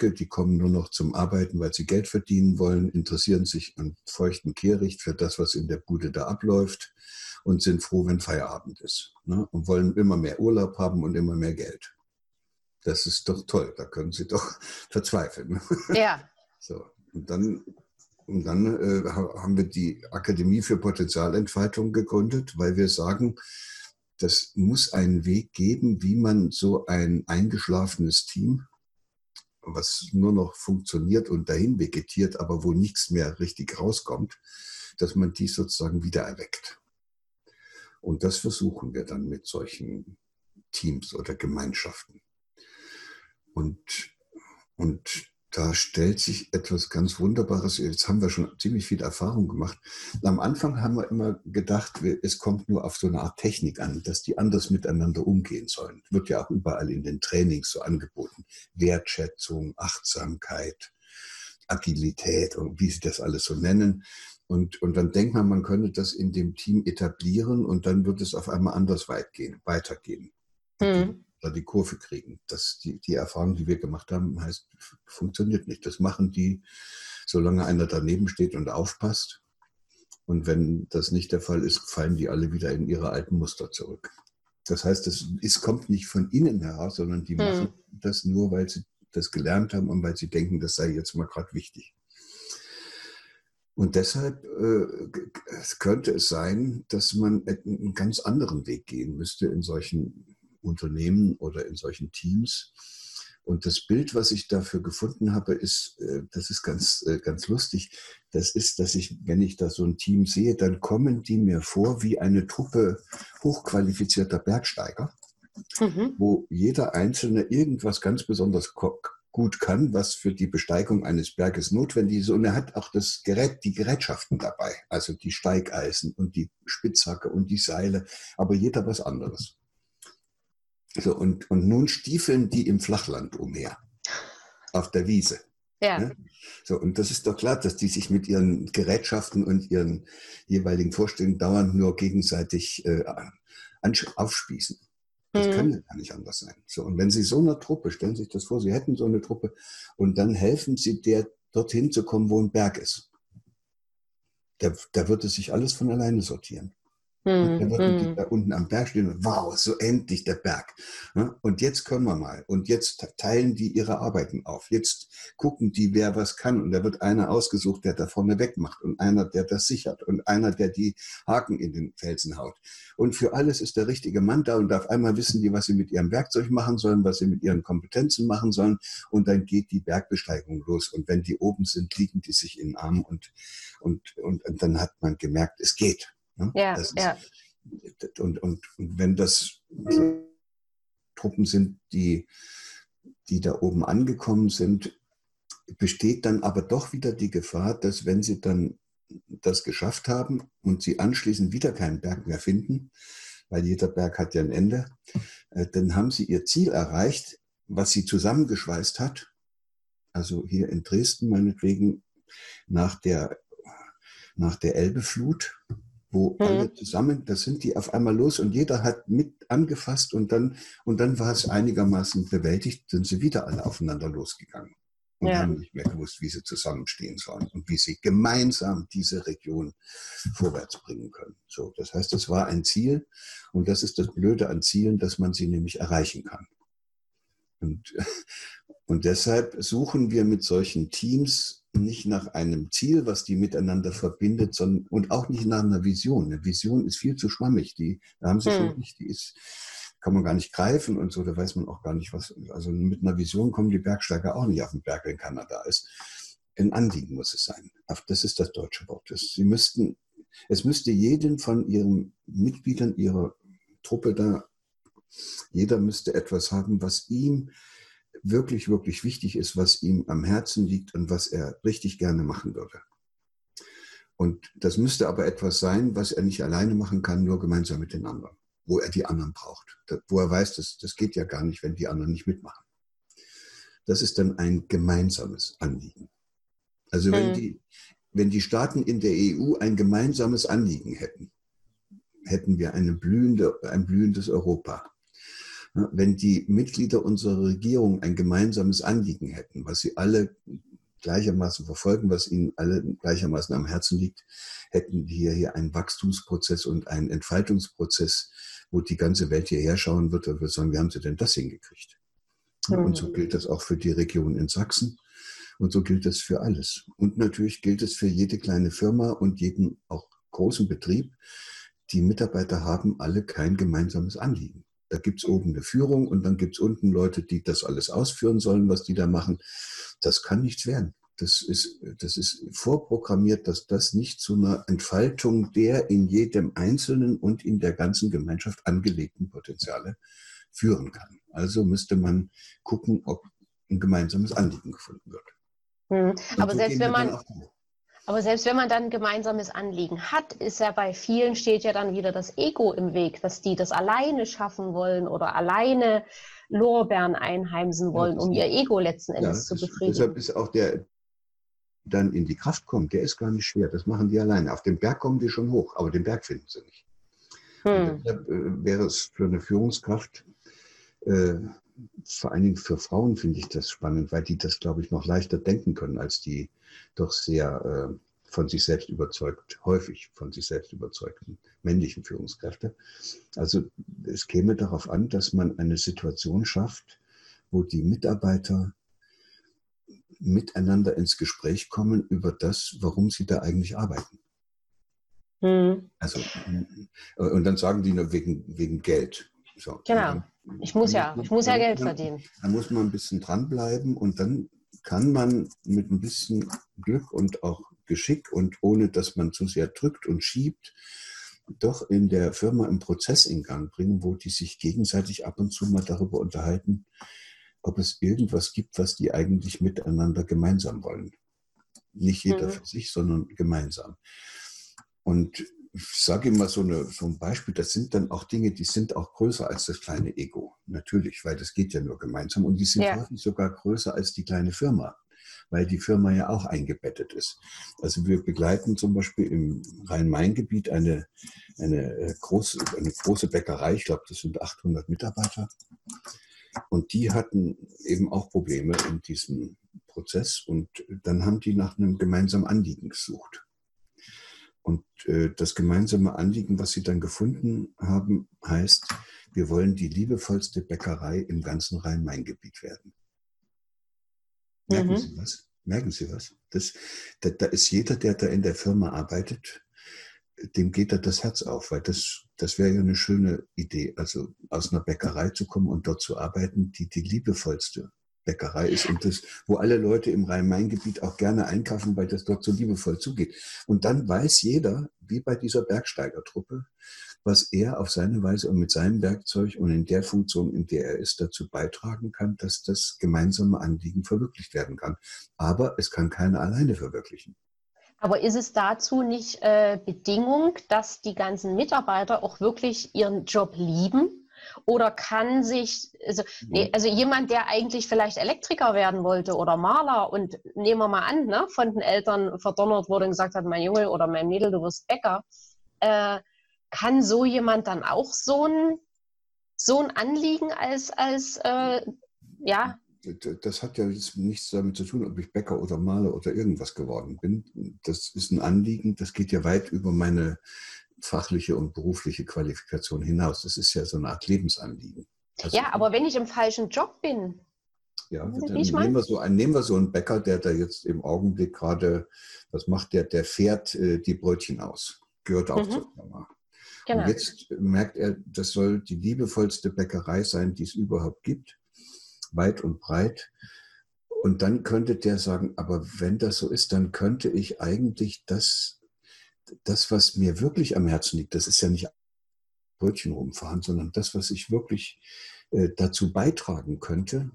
die kommen nur noch zum Arbeiten, weil sie Geld verdienen wollen, interessieren sich an feuchten Kehricht für das, was in der Bude da abläuft und sind froh, wenn Feierabend ist. Ne? Und wollen immer mehr Urlaub haben und immer mehr Geld. Das ist doch toll, da können Sie doch verzweifeln. Ja. So, und dann und dann äh, haben wir die Akademie für Potenzialentfaltung gegründet, weil wir sagen, das muss einen Weg geben, wie man so ein eingeschlafenes Team, was nur noch funktioniert und dahin vegetiert, aber wo nichts mehr richtig rauskommt, dass man die sozusagen wieder erweckt. Und das versuchen wir dann mit solchen Teams oder Gemeinschaften. Und, und da stellt sich etwas ganz Wunderbares. Jetzt haben wir schon ziemlich viel Erfahrung gemacht. Am Anfang haben wir immer gedacht, es kommt nur auf so eine Art Technik an, dass die anders miteinander umgehen sollen. Wird ja auch überall in den Trainings so angeboten. Wertschätzung, Achtsamkeit, Agilität und wie sie das alles so nennen. Und, und dann denkt man, man könnte das in dem Team etablieren und dann wird es auf einmal anders weit gehen, weitergehen. Hm da die Kurve kriegen. Das, die, die Erfahrung, die wir gemacht haben, heißt, funktioniert nicht. Das machen die, solange einer daneben steht und aufpasst. Und wenn das nicht der Fall ist, fallen die alle wieder in ihre alten Muster zurück. Das heißt, es, es kommt nicht von innen heraus, sondern die hm. machen das nur, weil sie das gelernt haben und weil sie denken, das sei jetzt mal gerade wichtig. Und deshalb äh, könnte es sein, dass man einen ganz anderen Weg gehen müsste in solchen Unternehmen oder in solchen Teams. Und das Bild, was ich dafür gefunden habe, ist, äh, das ist ganz, äh, ganz lustig. Das ist, dass ich, wenn ich da so ein Team sehe, dann kommen die mir vor wie eine Truppe hochqualifizierter Bergsteiger, mhm. wo jeder Einzelne irgendwas ganz besonders gut kann, was für die Besteigung eines Berges notwendig ist. Und er hat auch das Gerät, die Gerätschaften dabei, also die Steigeisen und die Spitzhacke und die Seile, aber jeder was anderes. So, und, und nun stiefeln die im Flachland umher, auf der Wiese. Ja. Ne? So, und das ist doch klar, dass die sich mit ihren Gerätschaften und ihren jeweiligen Vorstellungen dauernd nur gegenseitig äh, aufspießen. Das mhm. kann ja gar nicht anders sein. So, und wenn Sie so eine Truppe, stellen Sie sich das vor, Sie hätten so eine Truppe und dann helfen Sie der, dorthin zu kommen, wo ein Berg ist. Da, da wird es sich alles von alleine sortieren. Hm, da würden die hm. da unten am Berg stehen und wow, so endlich der Berg. Und jetzt können wir mal. Und jetzt teilen die ihre Arbeiten auf. Jetzt gucken die, wer was kann. Und da wird einer ausgesucht, der da vorne wegmacht und einer, der das sichert und einer, der die Haken in den Felsen haut. Und für alles ist der richtige Mann da und auf einmal wissen die, was sie mit ihrem Werkzeug machen sollen, was sie mit ihren Kompetenzen machen sollen. Und dann geht die Bergbesteigung los. Und wenn die oben sind, liegen die sich in den Arm und, und, und, und dann hat man gemerkt, es geht. Ne? Ja, ist, ja. Und, und, und wenn das Truppen sind, die, die da oben angekommen sind, besteht dann aber doch wieder die Gefahr, dass wenn sie dann das geschafft haben und sie anschließend wieder keinen Berg mehr finden, weil jeder Berg hat ja ein Ende, äh, dann haben sie ihr Ziel erreicht, was sie zusammengeschweißt hat. Also hier in Dresden meinetwegen nach der, nach der Elbeflut wo mhm. alle zusammen, da sind die auf einmal los und jeder hat mit angefasst und dann, und dann war es einigermaßen bewältigt, sind sie wieder alle aufeinander losgegangen und ja. haben nicht mehr gewusst, wie sie zusammenstehen sollen und wie sie gemeinsam diese Region vorwärts bringen können. So, das heißt, es war ein Ziel und das ist das Blöde an Zielen, dass man sie nämlich erreichen kann. Und, und deshalb suchen wir mit solchen Teams nicht nach einem Ziel, was die miteinander verbindet, sondern und auch nicht nach einer Vision. Eine Vision ist viel zu schwammig. Die, da haben Sie hm. schon nicht, die ist, kann man gar nicht greifen und so, da weiß man auch gar nicht, was, also mit einer Vision kommen die Bergsteiger auch nicht auf den Berg, wenn keiner da ist. Ein Anliegen muss es sein. Das ist das deutsche Wort. Sie müssten, es müsste jeden von ihren Mitgliedern ihrer Truppe da, jeder müsste etwas haben, was ihm wirklich, wirklich wichtig ist, was ihm am Herzen liegt und was er richtig gerne machen würde. Und das müsste aber etwas sein, was er nicht alleine machen kann, nur gemeinsam mit den anderen, wo er die anderen braucht, wo er weiß, das, das geht ja gar nicht, wenn die anderen nicht mitmachen. Das ist dann ein gemeinsames Anliegen. Also wenn, mhm. die, wenn die Staaten in der EU ein gemeinsames Anliegen hätten, hätten wir eine blühende, ein blühendes Europa. Wenn die Mitglieder unserer Regierung ein gemeinsames Anliegen hätten, was sie alle gleichermaßen verfolgen, was ihnen alle gleichermaßen am Herzen liegt, hätten wir hier einen Wachstumsprozess und einen Entfaltungsprozess, wo die ganze Welt hierher schauen wird und wird sagen, wie haben sie denn das hingekriegt? Mhm. Und so gilt das auch für die Region in Sachsen. Und so gilt das für alles. Und natürlich gilt es für jede kleine Firma und jeden auch großen Betrieb. Die Mitarbeiter haben alle kein gemeinsames Anliegen. Da gibt es oben eine Führung und dann gibt es unten Leute, die das alles ausführen sollen, was die da machen. Das kann nichts werden. Das ist, das ist vorprogrammiert, dass das nicht zu einer Entfaltung der in jedem Einzelnen und in der ganzen Gemeinschaft angelegten Potenziale führen kann. Also müsste man gucken, ob ein gemeinsames Anliegen gefunden wird. Hm. Aber so selbst wenn man aber selbst wenn man dann ein gemeinsames Anliegen hat, ist ja bei vielen steht ja dann wieder das Ego im Weg, dass die das alleine schaffen wollen oder alleine Lorbeeren einheimsen wollen, ja, um ihr Ego letzten Endes ja, zu befriedigen. Deshalb ist auch der dann in die Kraft kommt, der ist gar nicht schwer. Das machen die alleine. Auf den Berg kommen die schon hoch, aber den Berg finden sie nicht. Hm. deshalb äh, wäre es für eine Führungskraft, äh, vor allen Dingen für Frauen finde ich das spannend, weil die das, glaube ich, noch leichter denken können als die doch sehr äh, von sich selbst überzeugt, häufig von sich selbst überzeugten männlichen Führungskräfte. Also es käme darauf an, dass man eine Situation schafft, wo die Mitarbeiter miteinander ins Gespräch kommen über das, warum sie da eigentlich arbeiten. Hm. Also, und dann sagen die nur wegen, wegen Geld. So. Genau. Ich muss ja, ich muss ja Geld verdienen. Da muss man ein bisschen dranbleiben und dann kann man mit ein bisschen Glück und auch Geschick und ohne dass man zu sehr drückt und schiebt, doch in der Firma einen Prozess in Gang bringen, wo die sich gegenseitig ab und zu mal darüber unterhalten, ob es irgendwas gibt, was die eigentlich miteinander gemeinsam wollen. Nicht jeder mhm. für sich, sondern gemeinsam. Und ich sage immer so, eine, so ein Beispiel, das sind dann auch Dinge, die sind auch größer als das kleine Ego. Natürlich, weil das geht ja nur gemeinsam. Und die sind ja. häufig sogar größer als die kleine Firma, weil die Firma ja auch eingebettet ist. Also wir begleiten zum Beispiel im Rhein-Main-Gebiet eine, eine, äh, große, eine große Bäckerei, ich glaube, das sind 800 Mitarbeiter. Und die hatten eben auch Probleme in diesem Prozess. Und dann haben die nach einem gemeinsamen Anliegen gesucht. Und äh, das gemeinsame Anliegen, was sie dann gefunden haben, heißt, wir wollen die liebevollste Bäckerei im ganzen Rhein-Main-Gebiet werden. Merken mhm. Sie was? Merken Sie was? Das, da, da, ist jeder, der da in der Firma arbeitet, dem geht da das Herz auf, weil das, das wäre ja eine schöne Idee, also aus einer Bäckerei zu kommen und dort zu arbeiten, die die liebevollste Bäckerei ist und das, wo alle Leute im Rhein-Main-Gebiet auch gerne einkaufen, weil das dort so liebevoll zugeht. Und dann weiß jeder, wie bei dieser Bergsteigertruppe, was er auf seine Weise und mit seinem Werkzeug und in der Funktion, in der er ist, dazu beitragen kann, dass das gemeinsame Anliegen verwirklicht werden kann. Aber es kann keiner alleine verwirklichen. Aber ist es dazu nicht äh, Bedingung, dass die ganzen Mitarbeiter auch wirklich ihren Job lieben? Oder kann sich, also, nee, also jemand, der eigentlich vielleicht Elektriker werden wollte oder Maler und nehmen wir mal an, ne, von den Eltern verdonnert wurde und gesagt hat, mein Junge oder mein Mädel, du wirst Bäcker, äh, kann so jemand dann auch so ein, so ein Anliegen als, als äh, ja, das hat ja nichts damit zu tun, ob ich Bäcker oder Maler oder irgendwas geworden bin. Das ist ein Anliegen, das geht ja weit über meine fachliche und berufliche Qualifikation hinaus. Das ist ja so eine Art Lebensanliegen. Also, ja, aber wenn ich im falschen Job bin. Ja, dann nehmen wir, so einen, nehmen wir so einen Bäcker, der da jetzt im Augenblick gerade, was macht der? Der fährt äh, die Brötchen aus. Gehört auch mhm. zur Firma. Genau. Und jetzt merkt er, das soll die liebevollste Bäckerei sein, die es überhaupt gibt, weit und breit. Und dann könnte der sagen, aber wenn das so ist, dann könnte ich eigentlich das, das, was mir wirklich am Herzen liegt, das ist ja nicht Brötchen rumfahren, sondern das, was ich wirklich äh, dazu beitragen könnte,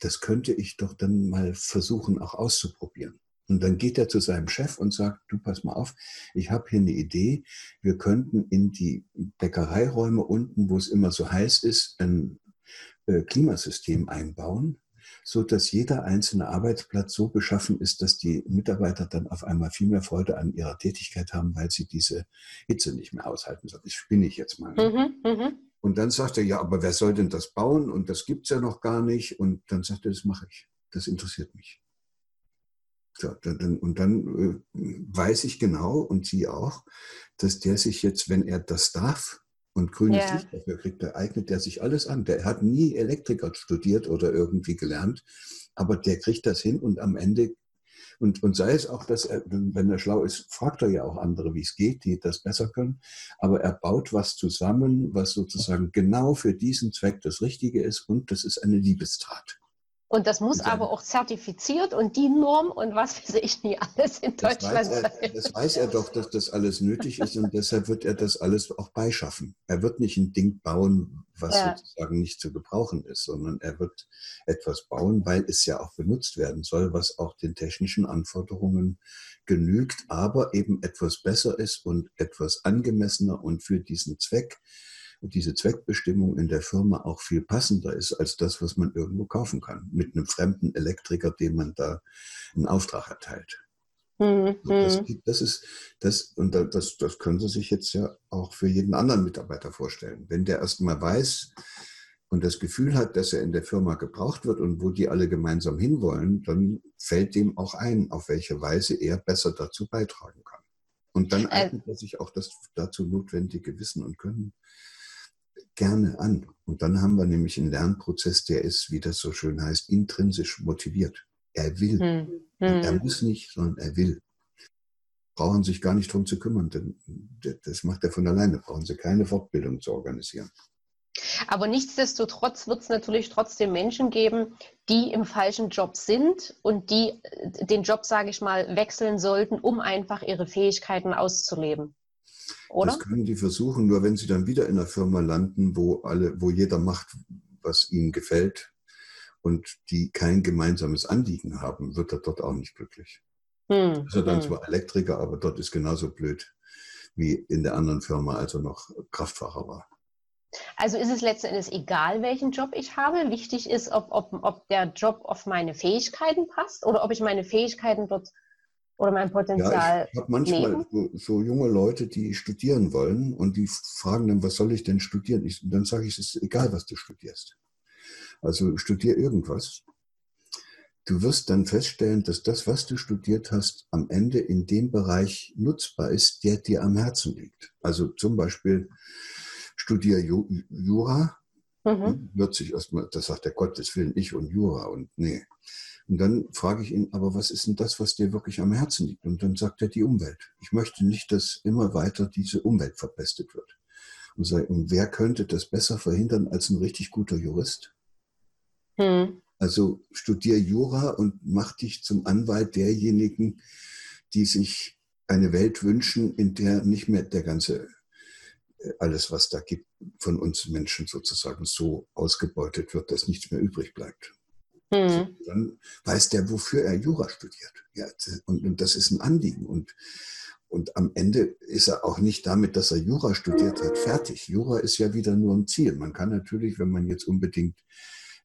das könnte ich doch dann mal versuchen auch auszuprobieren. Und dann geht er zu seinem Chef und sagt, du pass mal auf, ich habe hier eine Idee, wir könnten in die Bäckereiräume unten, wo es immer so heiß ist, ein äh, Klimasystem einbauen, so dass jeder einzelne Arbeitsplatz so beschaffen ist, dass die Mitarbeiter dann auf einmal viel mehr Freude an ihrer Tätigkeit haben, weil sie diese Hitze nicht mehr aushalten. Das spinne ich jetzt mal. Ne? Mhm, mh. Und dann sagt er, ja, aber wer soll denn das bauen? Und das gibt es ja noch gar nicht. Und dann sagt er, das mache ich. Das interessiert mich. So, dann, und dann äh, weiß ich genau und Sie auch, dass der sich jetzt, wenn er das darf und grünes ja. Licht dafür kriegt, da eignet er sich alles an. Der hat nie Elektriker studiert oder irgendwie gelernt, aber der kriegt das hin und am Ende und, und sei es auch, dass er, wenn er schlau ist, fragt er ja auch andere, wie es geht, die das besser können. Aber er baut was zusammen, was sozusagen genau für diesen Zweck das Richtige ist und das ist eine Liebestat. Und das muss aber auch zertifiziert und die Norm und was weiß ich nie alles in das Deutschland weiß er, Das weiß er doch, dass das alles nötig ist und deshalb wird er das alles auch beischaffen. Er wird nicht ein Ding bauen, was ja. sozusagen nicht zu gebrauchen ist, sondern er wird etwas bauen, weil es ja auch benutzt werden soll, was auch den technischen Anforderungen genügt, aber eben etwas besser ist und etwas angemessener und für diesen Zweck diese Zweckbestimmung in der Firma auch viel passender ist als das, was man irgendwo kaufen kann, mit einem fremden Elektriker, dem man da einen Auftrag erteilt. Mhm. Das, das, ist das, und das, das können Sie sich jetzt ja auch für jeden anderen Mitarbeiter vorstellen. Wenn der erstmal weiß und das Gefühl hat, dass er in der Firma gebraucht wird und wo die alle gemeinsam hinwollen, dann fällt dem auch ein, auf welche Weise er besser dazu beitragen kann. Und dann äh. eignet er sich auch das dazu notwendige Wissen und Können gerne an. Und dann haben wir nämlich einen Lernprozess, der ist, wie das so schön heißt, intrinsisch motiviert. Er will. Hm. Hm. Er muss nicht, sondern er will. Brauchen sich gar nicht drum zu kümmern, denn das macht er von alleine. Brauchen sie keine Fortbildung zu organisieren. Aber nichtsdestotrotz wird es natürlich trotzdem Menschen geben, die im falschen Job sind und die äh, den Job, sage ich mal, wechseln sollten, um einfach ihre Fähigkeiten auszuleben. Oder? Das können die versuchen, nur wenn sie dann wieder in einer Firma landen, wo alle, wo jeder macht, was ihnen gefällt und die kein gemeinsames Anliegen haben, wird er dort auch nicht glücklich. Hm. Ist er dann hm. zwar Elektriker, aber dort ist genauso blöd wie in der anderen Firma, als er noch Kraftfahrer war. Also ist es letzten Endes egal, welchen Job ich habe. Wichtig ist, ob, ob, ob der Job auf meine Fähigkeiten passt oder ob ich meine Fähigkeiten dort oder mein Potenzial. Ja, ich habe manchmal so, so, junge Leute, die studieren wollen und die fragen dann, was soll ich denn studieren? Ich, dann sage ich, es ist egal, was du studierst. Also studier irgendwas. Du wirst dann feststellen, dass das, was du studiert hast, am Ende in dem Bereich nutzbar ist, der dir am Herzen liegt. Also zum Beispiel studier Jura. Mhm. Hört sich erstmal, das sagt der Gottes Willen, ich und Jura und nee. Und dann frage ich ihn, aber was ist denn das, was dir wirklich am Herzen liegt? Und dann sagt er die Umwelt. Ich möchte nicht, dass immer weiter diese Umwelt verpestet wird. Und, sage, und wer könnte das besser verhindern als ein richtig guter Jurist? Hm. Also studier Jura und mach dich zum Anwalt derjenigen, die sich eine Welt wünschen, in der nicht mehr der ganze äh, alles, was da gibt, von uns Menschen sozusagen so ausgebeutet wird, dass nichts mehr übrig bleibt. Mhm. Dann weiß der, wofür er Jura studiert. Ja, und, und das ist ein Anliegen. Und, und am Ende ist er auch nicht damit, dass er Jura studiert hat, fertig. Jura ist ja wieder nur ein Ziel. Man kann natürlich, wenn man jetzt unbedingt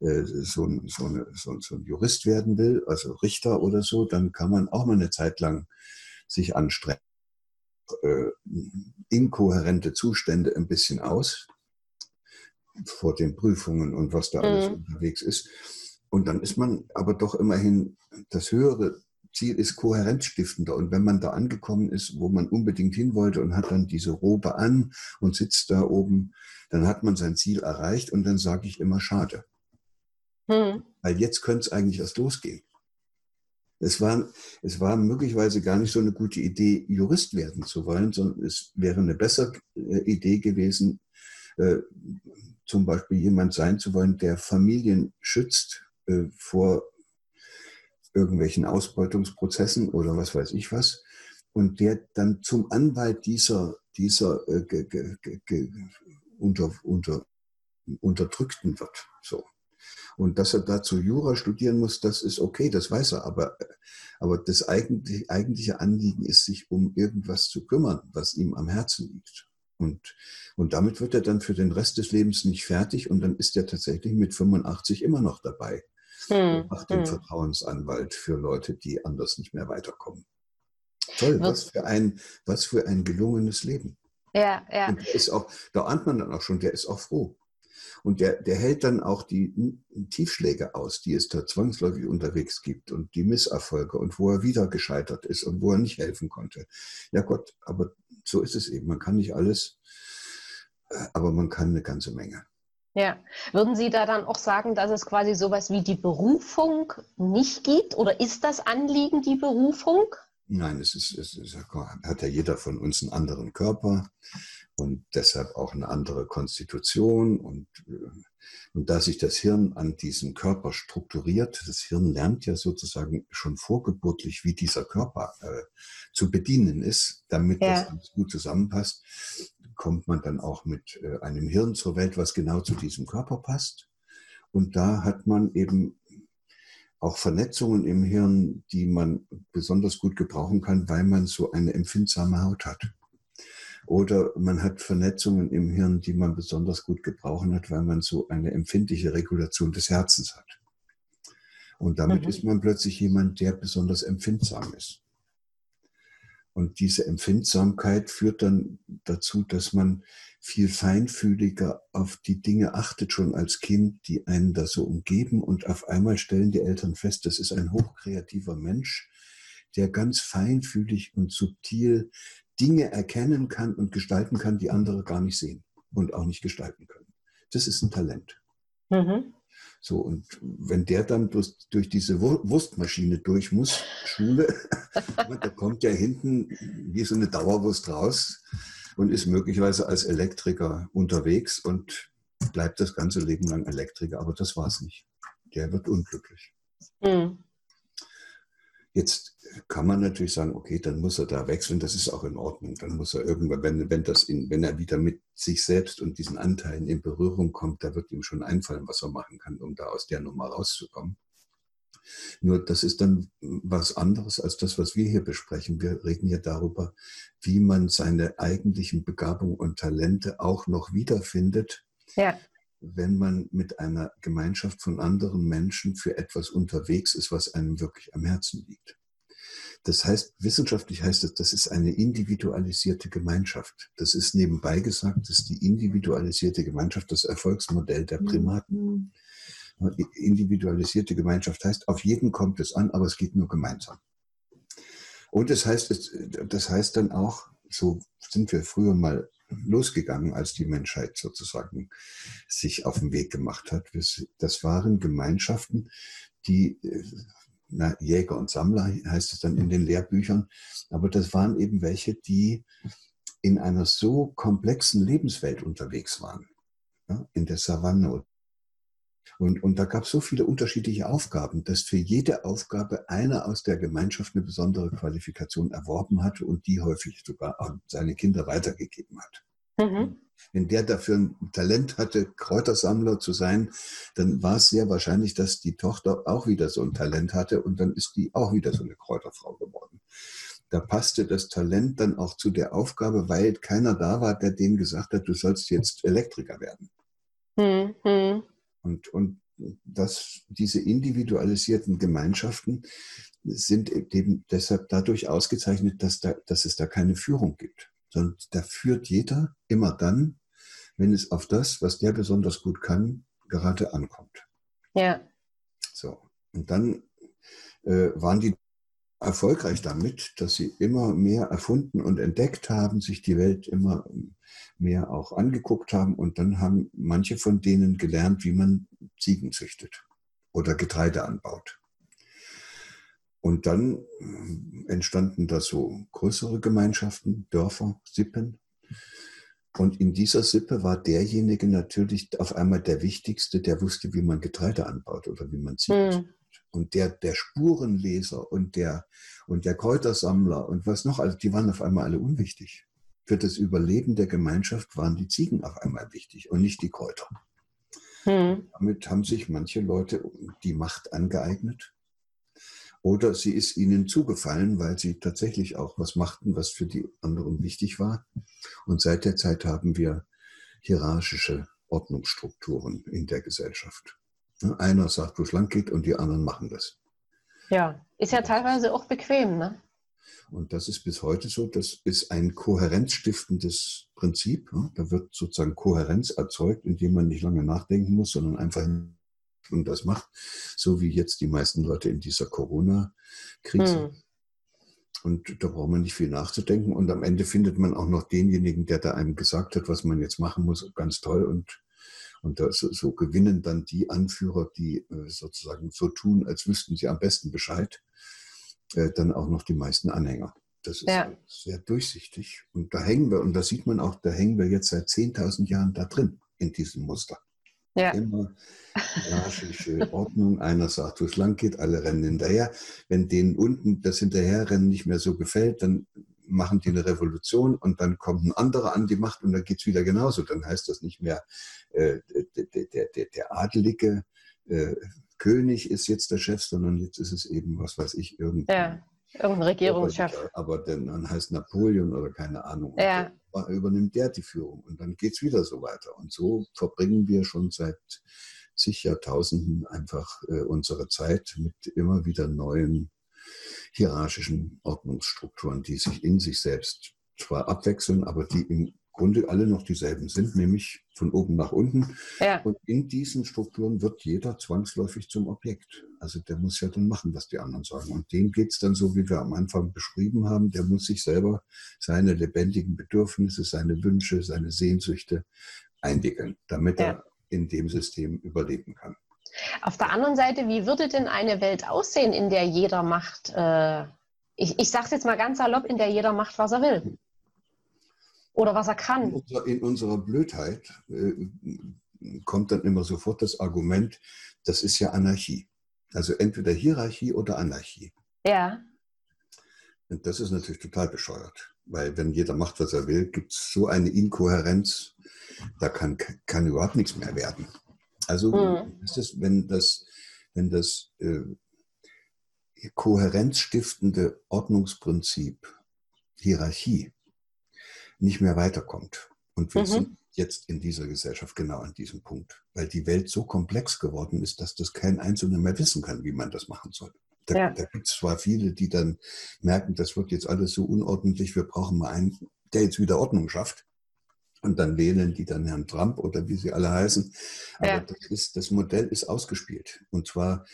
äh, so, ein, so, eine, so, so, ein Jurist werden will, also Richter oder so, dann kann man auch mal eine Zeit lang sich anstrengen. Äh, inkohärente Zustände ein bisschen aus vor den Prüfungen und was da alles mhm. unterwegs ist. Und dann ist man aber doch immerhin, das höhere Ziel ist kohärenzstiftender. Und wenn man da angekommen ist, wo man unbedingt hin wollte und hat dann diese Robe an und sitzt da oben, dann hat man sein Ziel erreicht und dann sage ich immer schade. Hm. Weil jetzt könnte es eigentlich erst losgehen. Es war, es war möglicherweise gar nicht so eine gute Idee, Jurist werden zu wollen, sondern es wäre eine bessere äh, Idee gewesen, äh, zum Beispiel jemand sein zu wollen, der Familien schützt äh, vor irgendwelchen Ausbeutungsprozessen oder was weiß ich was und der dann zum Anwalt dieser, dieser äh, ge, ge, ge, unter, unter, Unterdrückten wird. So. Und dass er dazu Jura studieren muss, das ist okay, das weiß er. Aber, aber das eigentliche, eigentliche Anliegen ist, sich um irgendwas zu kümmern, was ihm am Herzen liegt. Und, und damit wird er dann für den Rest des Lebens nicht fertig und dann ist er tatsächlich mit 85 immer noch dabei. Hm, macht den hm. Vertrauensanwalt für Leute, die anders nicht mehr weiterkommen. Toll, was für ein, was für ein gelungenes Leben. Ja, ja. Und der ist auch, da ahnt man dann auch schon, der ist auch froh. Und der, der hält dann auch die Tiefschläge aus, die es da zwangsläufig unterwegs gibt und die Misserfolge und wo er wieder gescheitert ist und wo er nicht helfen konnte. Ja Gott, aber so ist es eben. Man kann nicht alles, äh, aber man kann eine ganze Menge. Ja, würden Sie da dann auch sagen, dass es quasi sowas wie die Berufung nicht gibt? Oder ist das Anliegen die Berufung? Nein, es, ist, es ist, hat ja jeder von uns einen anderen Körper und deshalb auch eine andere Konstitution. Und, äh, und da sich das Hirn an diesem Körper strukturiert, das Hirn lernt ja sozusagen schon vorgeburtlich, wie dieser Körper äh, zu bedienen ist, damit ja. das gut zusammenpasst, kommt man dann auch mit äh, einem Hirn zur Welt, was genau zu diesem Körper passt. Und da hat man eben auch Vernetzungen im Hirn, die man besonders gut gebrauchen kann, weil man so eine empfindsame Haut hat. Oder man hat Vernetzungen im Hirn, die man besonders gut gebrauchen hat, weil man so eine empfindliche Regulation des Herzens hat. Und damit mhm. ist man plötzlich jemand, der besonders empfindsam ist. Und diese Empfindsamkeit führt dann dazu, dass man viel feinfühliger auf die Dinge achtet, schon als Kind, die einen da so umgeben. Und auf einmal stellen die Eltern fest, das ist ein hochkreativer Mensch, der ganz feinfühlig und subtil Dinge erkennen kann und gestalten kann, die andere gar nicht sehen und auch nicht gestalten können. Das ist ein Talent. Mhm. So, und wenn der dann durch, durch diese Wurstmaschine durch muss, Schule, da kommt ja hinten wie so eine Dauerwurst raus und ist möglicherweise als Elektriker unterwegs und bleibt das ganze Leben lang Elektriker. Aber das war es nicht. Der wird unglücklich. Mhm. Jetzt kann man natürlich sagen, okay, dann muss er da wechseln, das ist auch in Ordnung. Dann muss er irgendwann, wenn, wenn, das in, wenn er wieder mit sich selbst und diesen Anteilen in Berührung kommt, da wird ihm schon einfallen, was er machen kann, um da aus der Nummer rauszukommen. Nur das ist dann was anderes als das, was wir hier besprechen. Wir reden hier darüber, wie man seine eigentlichen Begabungen und Talente auch noch wiederfindet, ja wenn man mit einer Gemeinschaft von anderen Menschen für etwas unterwegs ist, was einem wirklich am Herzen liegt. Das heißt, wissenschaftlich heißt es, das ist eine individualisierte Gemeinschaft. Das ist nebenbei gesagt, das ist die individualisierte Gemeinschaft, das Erfolgsmodell der Primaten. Mhm. Individualisierte Gemeinschaft heißt, auf jeden kommt es an, aber es geht nur gemeinsam. Und das heißt, das heißt dann auch, so sind wir früher mal losgegangen, als die Menschheit sozusagen sich auf den Weg gemacht hat. Das waren Gemeinschaften, die, äh, na, Jäger und Sammler heißt es dann in den Lehrbüchern, aber das waren eben welche, die in einer so komplexen Lebenswelt unterwegs waren. Ja, in der Savanne und, und da gab es so viele unterschiedliche Aufgaben, dass für jede Aufgabe einer aus der Gemeinschaft eine besondere Qualifikation erworben hatte und die häufig sogar an seine Kinder weitergegeben hat. Mhm. Wenn der dafür ein Talent hatte, Kräutersammler zu sein, dann war es sehr wahrscheinlich, dass die Tochter auch wieder so ein Talent hatte und dann ist die auch wieder so eine Kräuterfrau geworden. Da passte das Talent dann auch zu der Aufgabe, weil keiner da war, der denen gesagt hat, du sollst jetzt Elektriker werden. Mhm. Und, und das, diese individualisierten Gemeinschaften sind eben deshalb dadurch ausgezeichnet, dass, da, dass es da keine Führung gibt. Sondern da führt jeder immer dann, wenn es auf das, was der besonders gut kann, gerade ankommt. Ja. So. Und dann äh, waren die erfolgreich damit, dass sie immer mehr erfunden und entdeckt haben, sich die Welt immer mehr auch angeguckt haben und dann haben manche von denen gelernt, wie man Ziegen züchtet oder Getreide anbaut. Und dann äh, entstanden da so größere Gemeinschaften, Dörfer, Sippen. Und in dieser Sippe war derjenige natürlich auf einmal der Wichtigste, der wusste, wie man Getreide anbaut oder wie man zieht. Mhm. Und der, der Spurenleser und der, und der Kräutersammler und was noch, also die waren auf einmal alle unwichtig. Für das Überleben der Gemeinschaft waren die Ziegen auf einmal wichtig und nicht die Kräuter. Mhm. Damit haben sich manche Leute die Macht angeeignet. Oder sie ist ihnen zugefallen, weil sie tatsächlich auch was machten, was für die anderen wichtig war. Und seit der Zeit haben wir hierarchische Ordnungsstrukturen in der Gesellschaft. Einer sagt, wo es lang geht und die anderen machen das. Ja, ist ja teilweise auch bequem, ne? Und das ist bis heute so. Das ist ein kohärenzstiftendes Prinzip. Da wird sozusagen Kohärenz erzeugt, indem man nicht lange nachdenken muss, sondern einfach und das macht, so wie jetzt die meisten Leute in dieser Corona-Krise. Hm. Und da braucht man nicht viel nachzudenken. Und am Ende findet man auch noch denjenigen, der da einem gesagt hat, was man jetzt machen muss, ganz toll. Und, und das, so gewinnen dann die Anführer, die äh, sozusagen so tun, als wüssten sie am besten Bescheid, äh, dann auch noch die meisten Anhänger. Das ist ja. sehr durchsichtig. Und da hängen wir, und da sieht man auch, da hängen wir jetzt seit 10.000 Jahren da drin, in diesem Muster. Ja. Immer hierarchische Ordnung. Einer sagt, wo es lang geht, alle rennen hinterher. Wenn denen unten das Hinterherrennen nicht mehr so gefällt, dann machen die eine Revolution und dann kommt ein anderer an die Macht und dann geht es wieder genauso. Dann heißt das nicht mehr, äh, der, der, der, der adelige äh, König ist jetzt der Chef, sondern jetzt ist es eben, was weiß ich, irgendwie. Ja, irgendein Regierungschef. Aber, aber dann heißt Napoleon oder keine Ahnung. Ja übernimmt der die Führung und dann geht es wieder so weiter. Und so verbringen wir schon seit zig Jahrtausenden einfach äh, unsere Zeit mit immer wieder neuen hierarchischen Ordnungsstrukturen, die sich in sich selbst zwar abwechseln, aber die im Grunde alle noch dieselben sind, nämlich von oben nach unten. Ja. Und in diesen Strukturen wird jeder zwangsläufig zum Objekt. Also der muss ja dann machen, was die anderen sagen. Und dem geht es dann so, wie wir am Anfang beschrieben haben. Der muss sich selber seine lebendigen Bedürfnisse, seine Wünsche, seine Sehnsüchte einwickeln, damit ja. er in dem System überleben kann. Auf der anderen Seite, wie würde denn eine Welt aussehen, in der jeder macht, äh, ich, ich sage es jetzt mal ganz salopp, in der jeder macht, was er will? Oder was er kann. In unserer, in unserer Blödheit äh, kommt dann immer sofort das Argument, das ist ja Anarchie. Also entweder Hierarchie oder Anarchie. Ja. Und das ist natürlich total bescheuert, weil wenn jeder macht, was er will, gibt es so eine Inkohärenz, da kann, kann überhaupt nichts mehr werden. Also mhm. ist es, wenn das, wenn das äh, kohärenzstiftende Ordnungsprinzip Hierarchie nicht mehr weiterkommt. Und wir mhm. sind jetzt in dieser Gesellschaft genau an diesem Punkt, weil die Welt so komplex geworden ist, dass das kein Einzelner mehr wissen kann, wie man das machen soll. Da, ja. da gibt es zwar viele, die dann merken, das wird jetzt alles so unordentlich, wir brauchen mal einen, der jetzt wieder Ordnung schafft. Und dann wählen die dann Herrn Trump oder wie sie alle heißen. Aber ja. das, ist, das Modell ist ausgespielt. Und zwar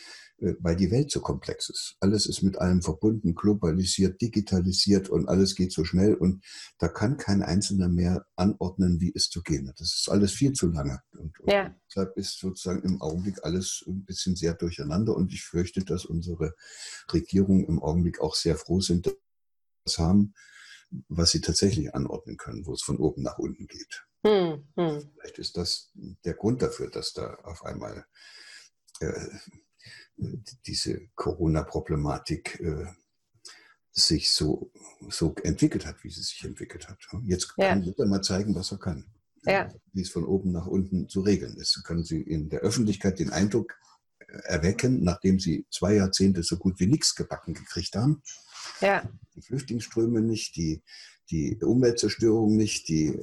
äh, weil die Welt so komplex ist. Alles ist mit allem verbunden, globalisiert, digitalisiert und alles geht so schnell und da kann kein Einzelner mehr anordnen, wie es zu gehen hat. Das ist alles viel zu lange. Und, ja. deshalb ist sozusagen im Augenblick alles ein bisschen sehr durcheinander und ich fürchte, dass unsere Regierungen im Augenblick auch sehr froh sind, dass das haben, was sie tatsächlich anordnen können, wo es von oben nach unten geht. Hm, hm. Vielleicht ist das der Grund dafür, dass da auf einmal äh, diese Corona-Problematik äh, sich so, so entwickelt hat, wie sie sich entwickelt hat. Jetzt kann ja. jeder mal zeigen, was er kann. Ja. Wie es von oben nach unten zu regeln ist. Können Sie in der Öffentlichkeit den Eindruck äh, erwecken, nachdem Sie zwei Jahrzehnte so gut wie nichts gebacken gekriegt haben. Ja. Die Flüchtlingsströme nicht, die, die Umweltzerstörung nicht, die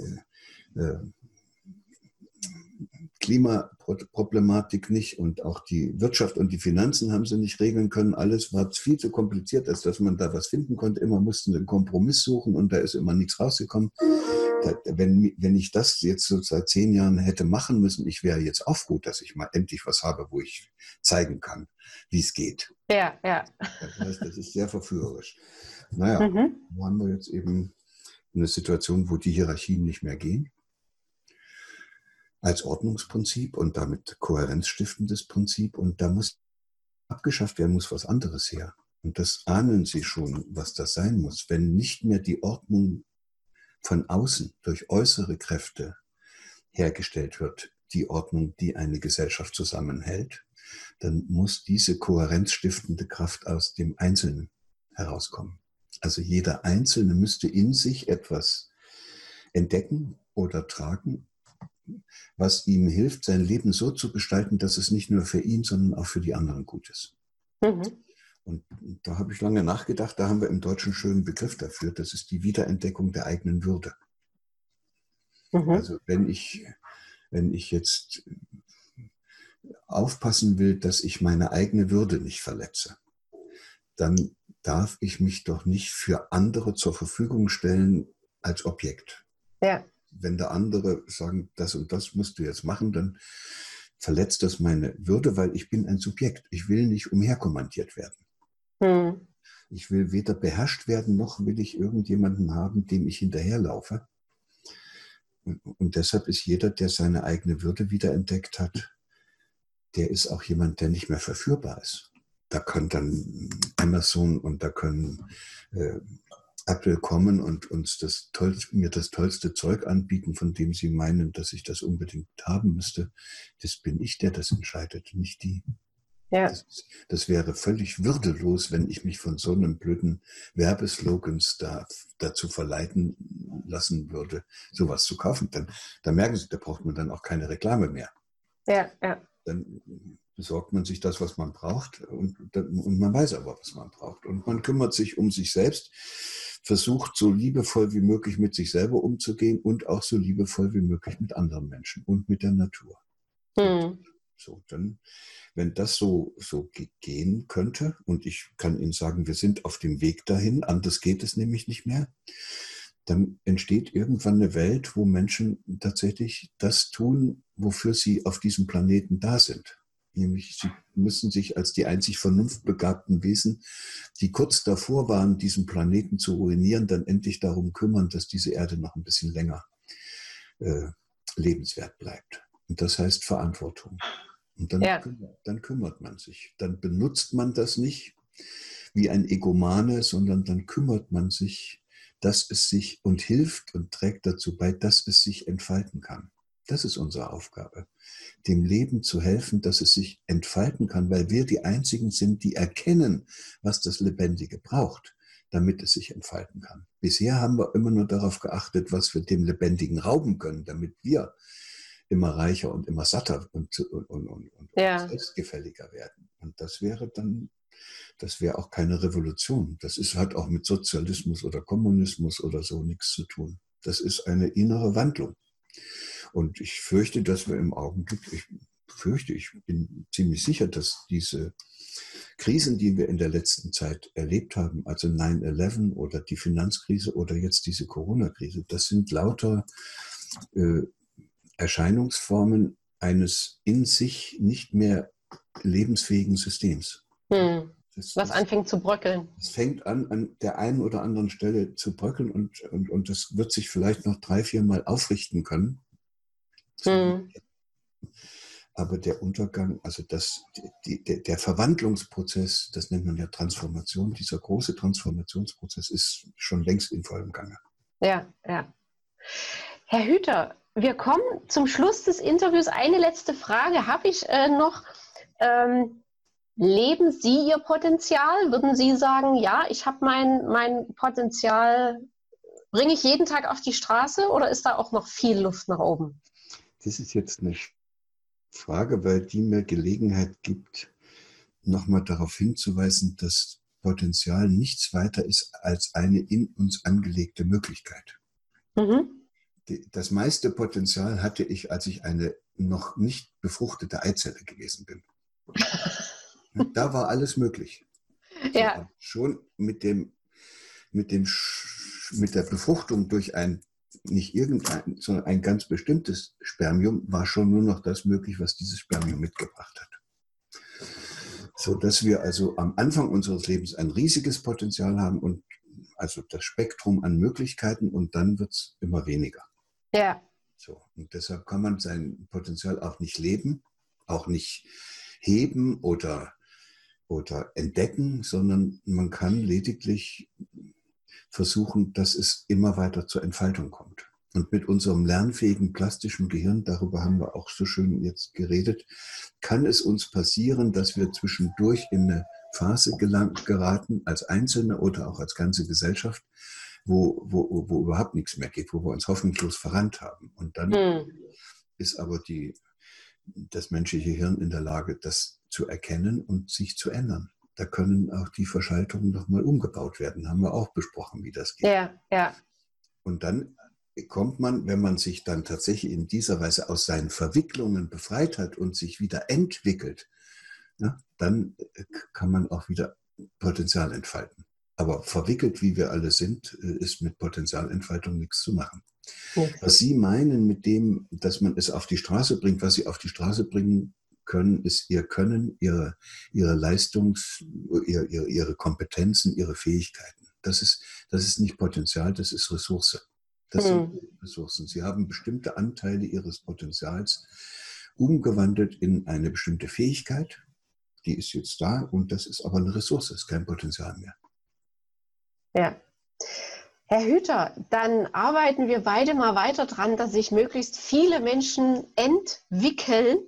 äh, Klimaproblematik nicht und auch die Wirtschaft und die Finanzen haben sie nicht regeln können. Alles war viel zu kompliziert, als dass man da was finden konnte. Immer mussten sie einen Kompromiss suchen und da ist immer nichts rausgekommen. Wenn, wenn ich das jetzt so seit zehn Jahren hätte machen müssen, ich wäre jetzt auch froh, dass ich mal endlich was habe, wo ich zeigen kann, wie es geht. Ja, ja. Das heißt, das ist sehr verführerisch. Naja, mhm. wo haben wir jetzt eben eine Situation, wo die Hierarchien nicht mehr gehen als Ordnungsprinzip und damit kohärenzstiftendes Prinzip. Und da muss abgeschafft werden, muss was anderes her. und das ahnen Sie schon, was das sein muss, wenn nicht mehr die Ordnung von außen durch äußere Kräfte hergestellt wird, die Ordnung, die eine Gesellschaft zusammenhält, dann muss diese kohärenzstiftende Kraft aus dem Einzelnen herauskommen. Also jeder Einzelne müsste in sich etwas entdecken oder tragen, was ihm hilft, sein Leben so zu gestalten, dass es nicht nur für ihn, sondern auch für die anderen gut ist. Mhm. Und da habe ich lange nachgedacht, da haben wir im Deutschen einen schönen Begriff dafür, das ist die Wiederentdeckung der eigenen Würde. Mhm. Also wenn ich, wenn ich jetzt aufpassen will, dass ich meine eigene Würde nicht verletze, dann darf ich mich doch nicht für andere zur Verfügung stellen als Objekt. Ja. Wenn der andere sagen, das und das musst du jetzt machen, dann verletzt das meine Würde, weil ich bin ein Subjekt. Ich will nicht umherkommandiert werden. Hm. Ich will weder beherrscht werden, noch will ich irgendjemanden haben, dem ich hinterherlaufe. Und deshalb ist jeder, der seine eigene Würde wiederentdeckt hat, der ist auch jemand, der nicht mehr verführbar ist. Da kann dann Amazon und da können äh, Apple kommen und uns das tollste, mir das tollste Zeug anbieten, von dem sie meinen, dass ich das unbedingt haben müsste. Das bin ich, der das entscheidet, nicht die. Ja. Das, das, wäre völlig würdelos, wenn ich mich von so einem blöden Werbeslogans da, dazu verleiten lassen würde, sowas zu kaufen. Dann, da merken Sie, da braucht man dann auch keine Reklame mehr. Ja, ja. Dann besorgt man sich das, was man braucht und, und man weiß aber, was man braucht. Und man kümmert sich um sich selbst, versucht so liebevoll wie möglich mit sich selber umzugehen und auch so liebevoll wie möglich mit anderen Menschen und mit der Natur. Hm. So, dann, wenn das so, so gehen könnte, und ich kann Ihnen sagen, wir sind auf dem Weg dahin, anders geht es nämlich nicht mehr, dann entsteht irgendwann eine Welt, wo Menschen tatsächlich das tun, wofür sie auf diesem Planeten da sind. Nämlich sie müssen sich als die einzig vernunftbegabten Wesen, die kurz davor waren, diesen Planeten zu ruinieren, dann endlich darum kümmern, dass diese Erde noch ein bisschen länger äh, lebenswert bleibt. Und das heißt Verantwortung. Und dann, ja. dann kümmert man sich. Dann benutzt man das nicht wie ein Egomane, sondern dann kümmert man sich, dass es sich und hilft und trägt dazu bei, dass es sich entfalten kann. Das ist unsere Aufgabe, dem Leben zu helfen, dass es sich entfalten kann, weil wir die Einzigen sind, die erkennen, was das Lebendige braucht, damit es sich entfalten kann. Bisher haben wir immer nur darauf geachtet, was wir dem Lebendigen rauben können, damit wir immer reicher und immer satter und, und, und, und ja. selbstgefälliger werden. Und das wäre dann, das wäre auch keine Revolution. Das ist, hat auch mit Sozialismus oder Kommunismus oder so nichts zu tun. Das ist eine innere Wandlung. Und ich fürchte, dass wir im Augenblick, ich fürchte, ich bin ziemlich sicher, dass diese Krisen, die wir in der letzten Zeit erlebt haben, also 9-11 oder die Finanzkrise oder jetzt diese Corona-Krise, das sind lauter äh, Erscheinungsformen eines in sich nicht mehr lebensfähigen Systems. Hm. Das, Was anfängt zu bröckeln. Es fängt an, an der einen oder anderen Stelle zu bröckeln und, und, und das wird sich vielleicht noch drei, vier Mal aufrichten können. Hm. Aber der Untergang, also das, die, der, der Verwandlungsprozess, das nennt man ja Transformation, dieser große Transformationsprozess ist schon längst in vollem Gange. Ja, ja. Herr Hüter, wir kommen zum Schluss des Interviews. Eine letzte Frage habe ich äh, noch. Ähm, leben Sie Ihr Potenzial? Würden Sie sagen, ja, ich habe mein, mein Potenzial, bringe ich jeden Tag auf die Straße oder ist da auch noch viel Luft nach oben? Das ist jetzt eine Frage, weil die mir Gelegenheit gibt, nochmal darauf hinzuweisen, dass Potenzial nichts weiter ist als eine in uns angelegte Möglichkeit. Mhm das meiste Potenzial hatte ich, als ich eine noch nicht befruchtete Eizelle gewesen bin. da war alles möglich. Ja. schon mit dem, mit dem, mit der Befruchtung durch ein, nicht irgendein, sondern ein ganz bestimmtes Spermium war schon nur noch das möglich, was dieses Spermium mitgebracht hat. So dass wir also am Anfang unseres Lebens ein riesiges Potenzial haben und also das Spektrum an Möglichkeiten und dann wird es immer weniger. Ja. So, und deshalb kann man sein Potenzial auch nicht leben, auch nicht heben oder oder entdecken, sondern man kann lediglich versuchen, dass es immer weiter zur Entfaltung kommt. Und mit unserem lernfähigen plastischen Gehirn, darüber haben wir auch so schön jetzt geredet, kann es uns passieren, dass wir zwischendurch in eine Phase geraten, als Einzelne oder auch als ganze Gesellschaft, wo, wo, wo überhaupt nichts mehr geht, wo wir uns hoffnungslos verrannt haben. Und dann hm. ist aber die, das menschliche Hirn in der Lage, das zu erkennen und sich zu ändern. Da können auch die Verschaltungen nochmal umgebaut werden. Haben wir auch besprochen, wie das geht. Ja, ja. Und dann kommt man, wenn man sich dann tatsächlich in dieser Weise aus seinen Verwicklungen befreit hat und sich wieder entwickelt, ja, dann kann man auch wieder Potenzial entfalten. Aber verwickelt, wie wir alle sind, äh, ist mit Potenzialentfaltung nichts zu machen. Okay. Was Sie meinen mit dem, dass man es auf die Straße bringt, was Sie auf die Straße bringen können, ist Ihr Können, Ihre, Ihre Leistungs-, ihre, ihre Kompetenzen, Ihre Fähigkeiten. Das ist, das ist nicht Potenzial, das ist Ressource. Das hm. sind Ressourcen. Sie haben bestimmte Anteile Ihres Potenzials umgewandelt in eine bestimmte Fähigkeit. Die ist jetzt da und das ist aber eine Ressource, ist kein Potenzial mehr. Ja. Herr Hüter, dann arbeiten wir beide mal weiter dran, dass sich möglichst viele Menschen entwickeln.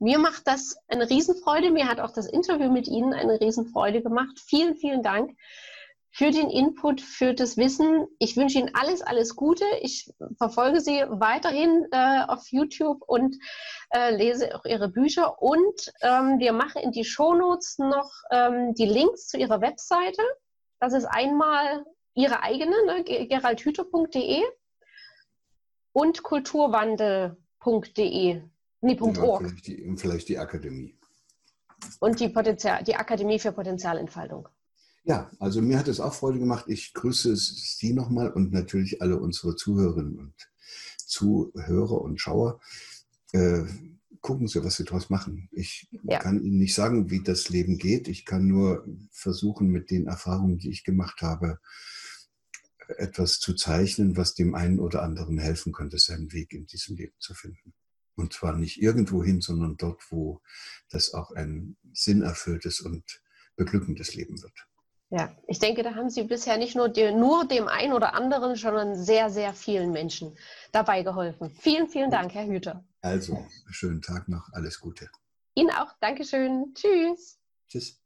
Mir macht das eine Riesenfreude. Mir hat auch das Interview mit Ihnen eine Riesenfreude gemacht. Vielen, vielen Dank für den Input, für das Wissen. Ich wünsche Ihnen alles, alles Gute. Ich verfolge Sie weiterhin äh, auf YouTube und äh, lese auch Ihre Bücher. Und ähm, wir machen in die Shownotes noch ähm, die Links zu Ihrer Webseite. Das ist einmal Ihre eigene, ne, geraldhüter.de und kulturwandel.de. Nee, ja, vielleicht, die, vielleicht die Akademie. Und die, Potenzial, die Akademie für Potenzialentfaltung. Ja, also mir hat es auch Freude gemacht. Ich grüße Sie nochmal und natürlich alle unsere Zuhörerinnen und Zuhörer und Schauer. Äh, gucken Sie, was Sie daraus machen. Ich ja. kann Ihnen nicht sagen, wie das Leben geht. Ich kann nur versuchen, mit den Erfahrungen, die ich gemacht habe, etwas zu zeichnen, was dem einen oder anderen helfen könnte, seinen Weg in diesem Leben zu finden. Und zwar nicht irgendwohin, sondern dort, wo das auch ein sinnerfülltes und beglückendes Leben wird. Ja, ich denke, da haben Sie bisher nicht nur, die, nur dem einen oder anderen, sondern sehr, sehr vielen Menschen dabei geholfen. Vielen, vielen Dank, Herr Hüter. Also, schönen Tag noch, alles Gute. Ihnen auch, Dankeschön. Tschüss. Tschüss.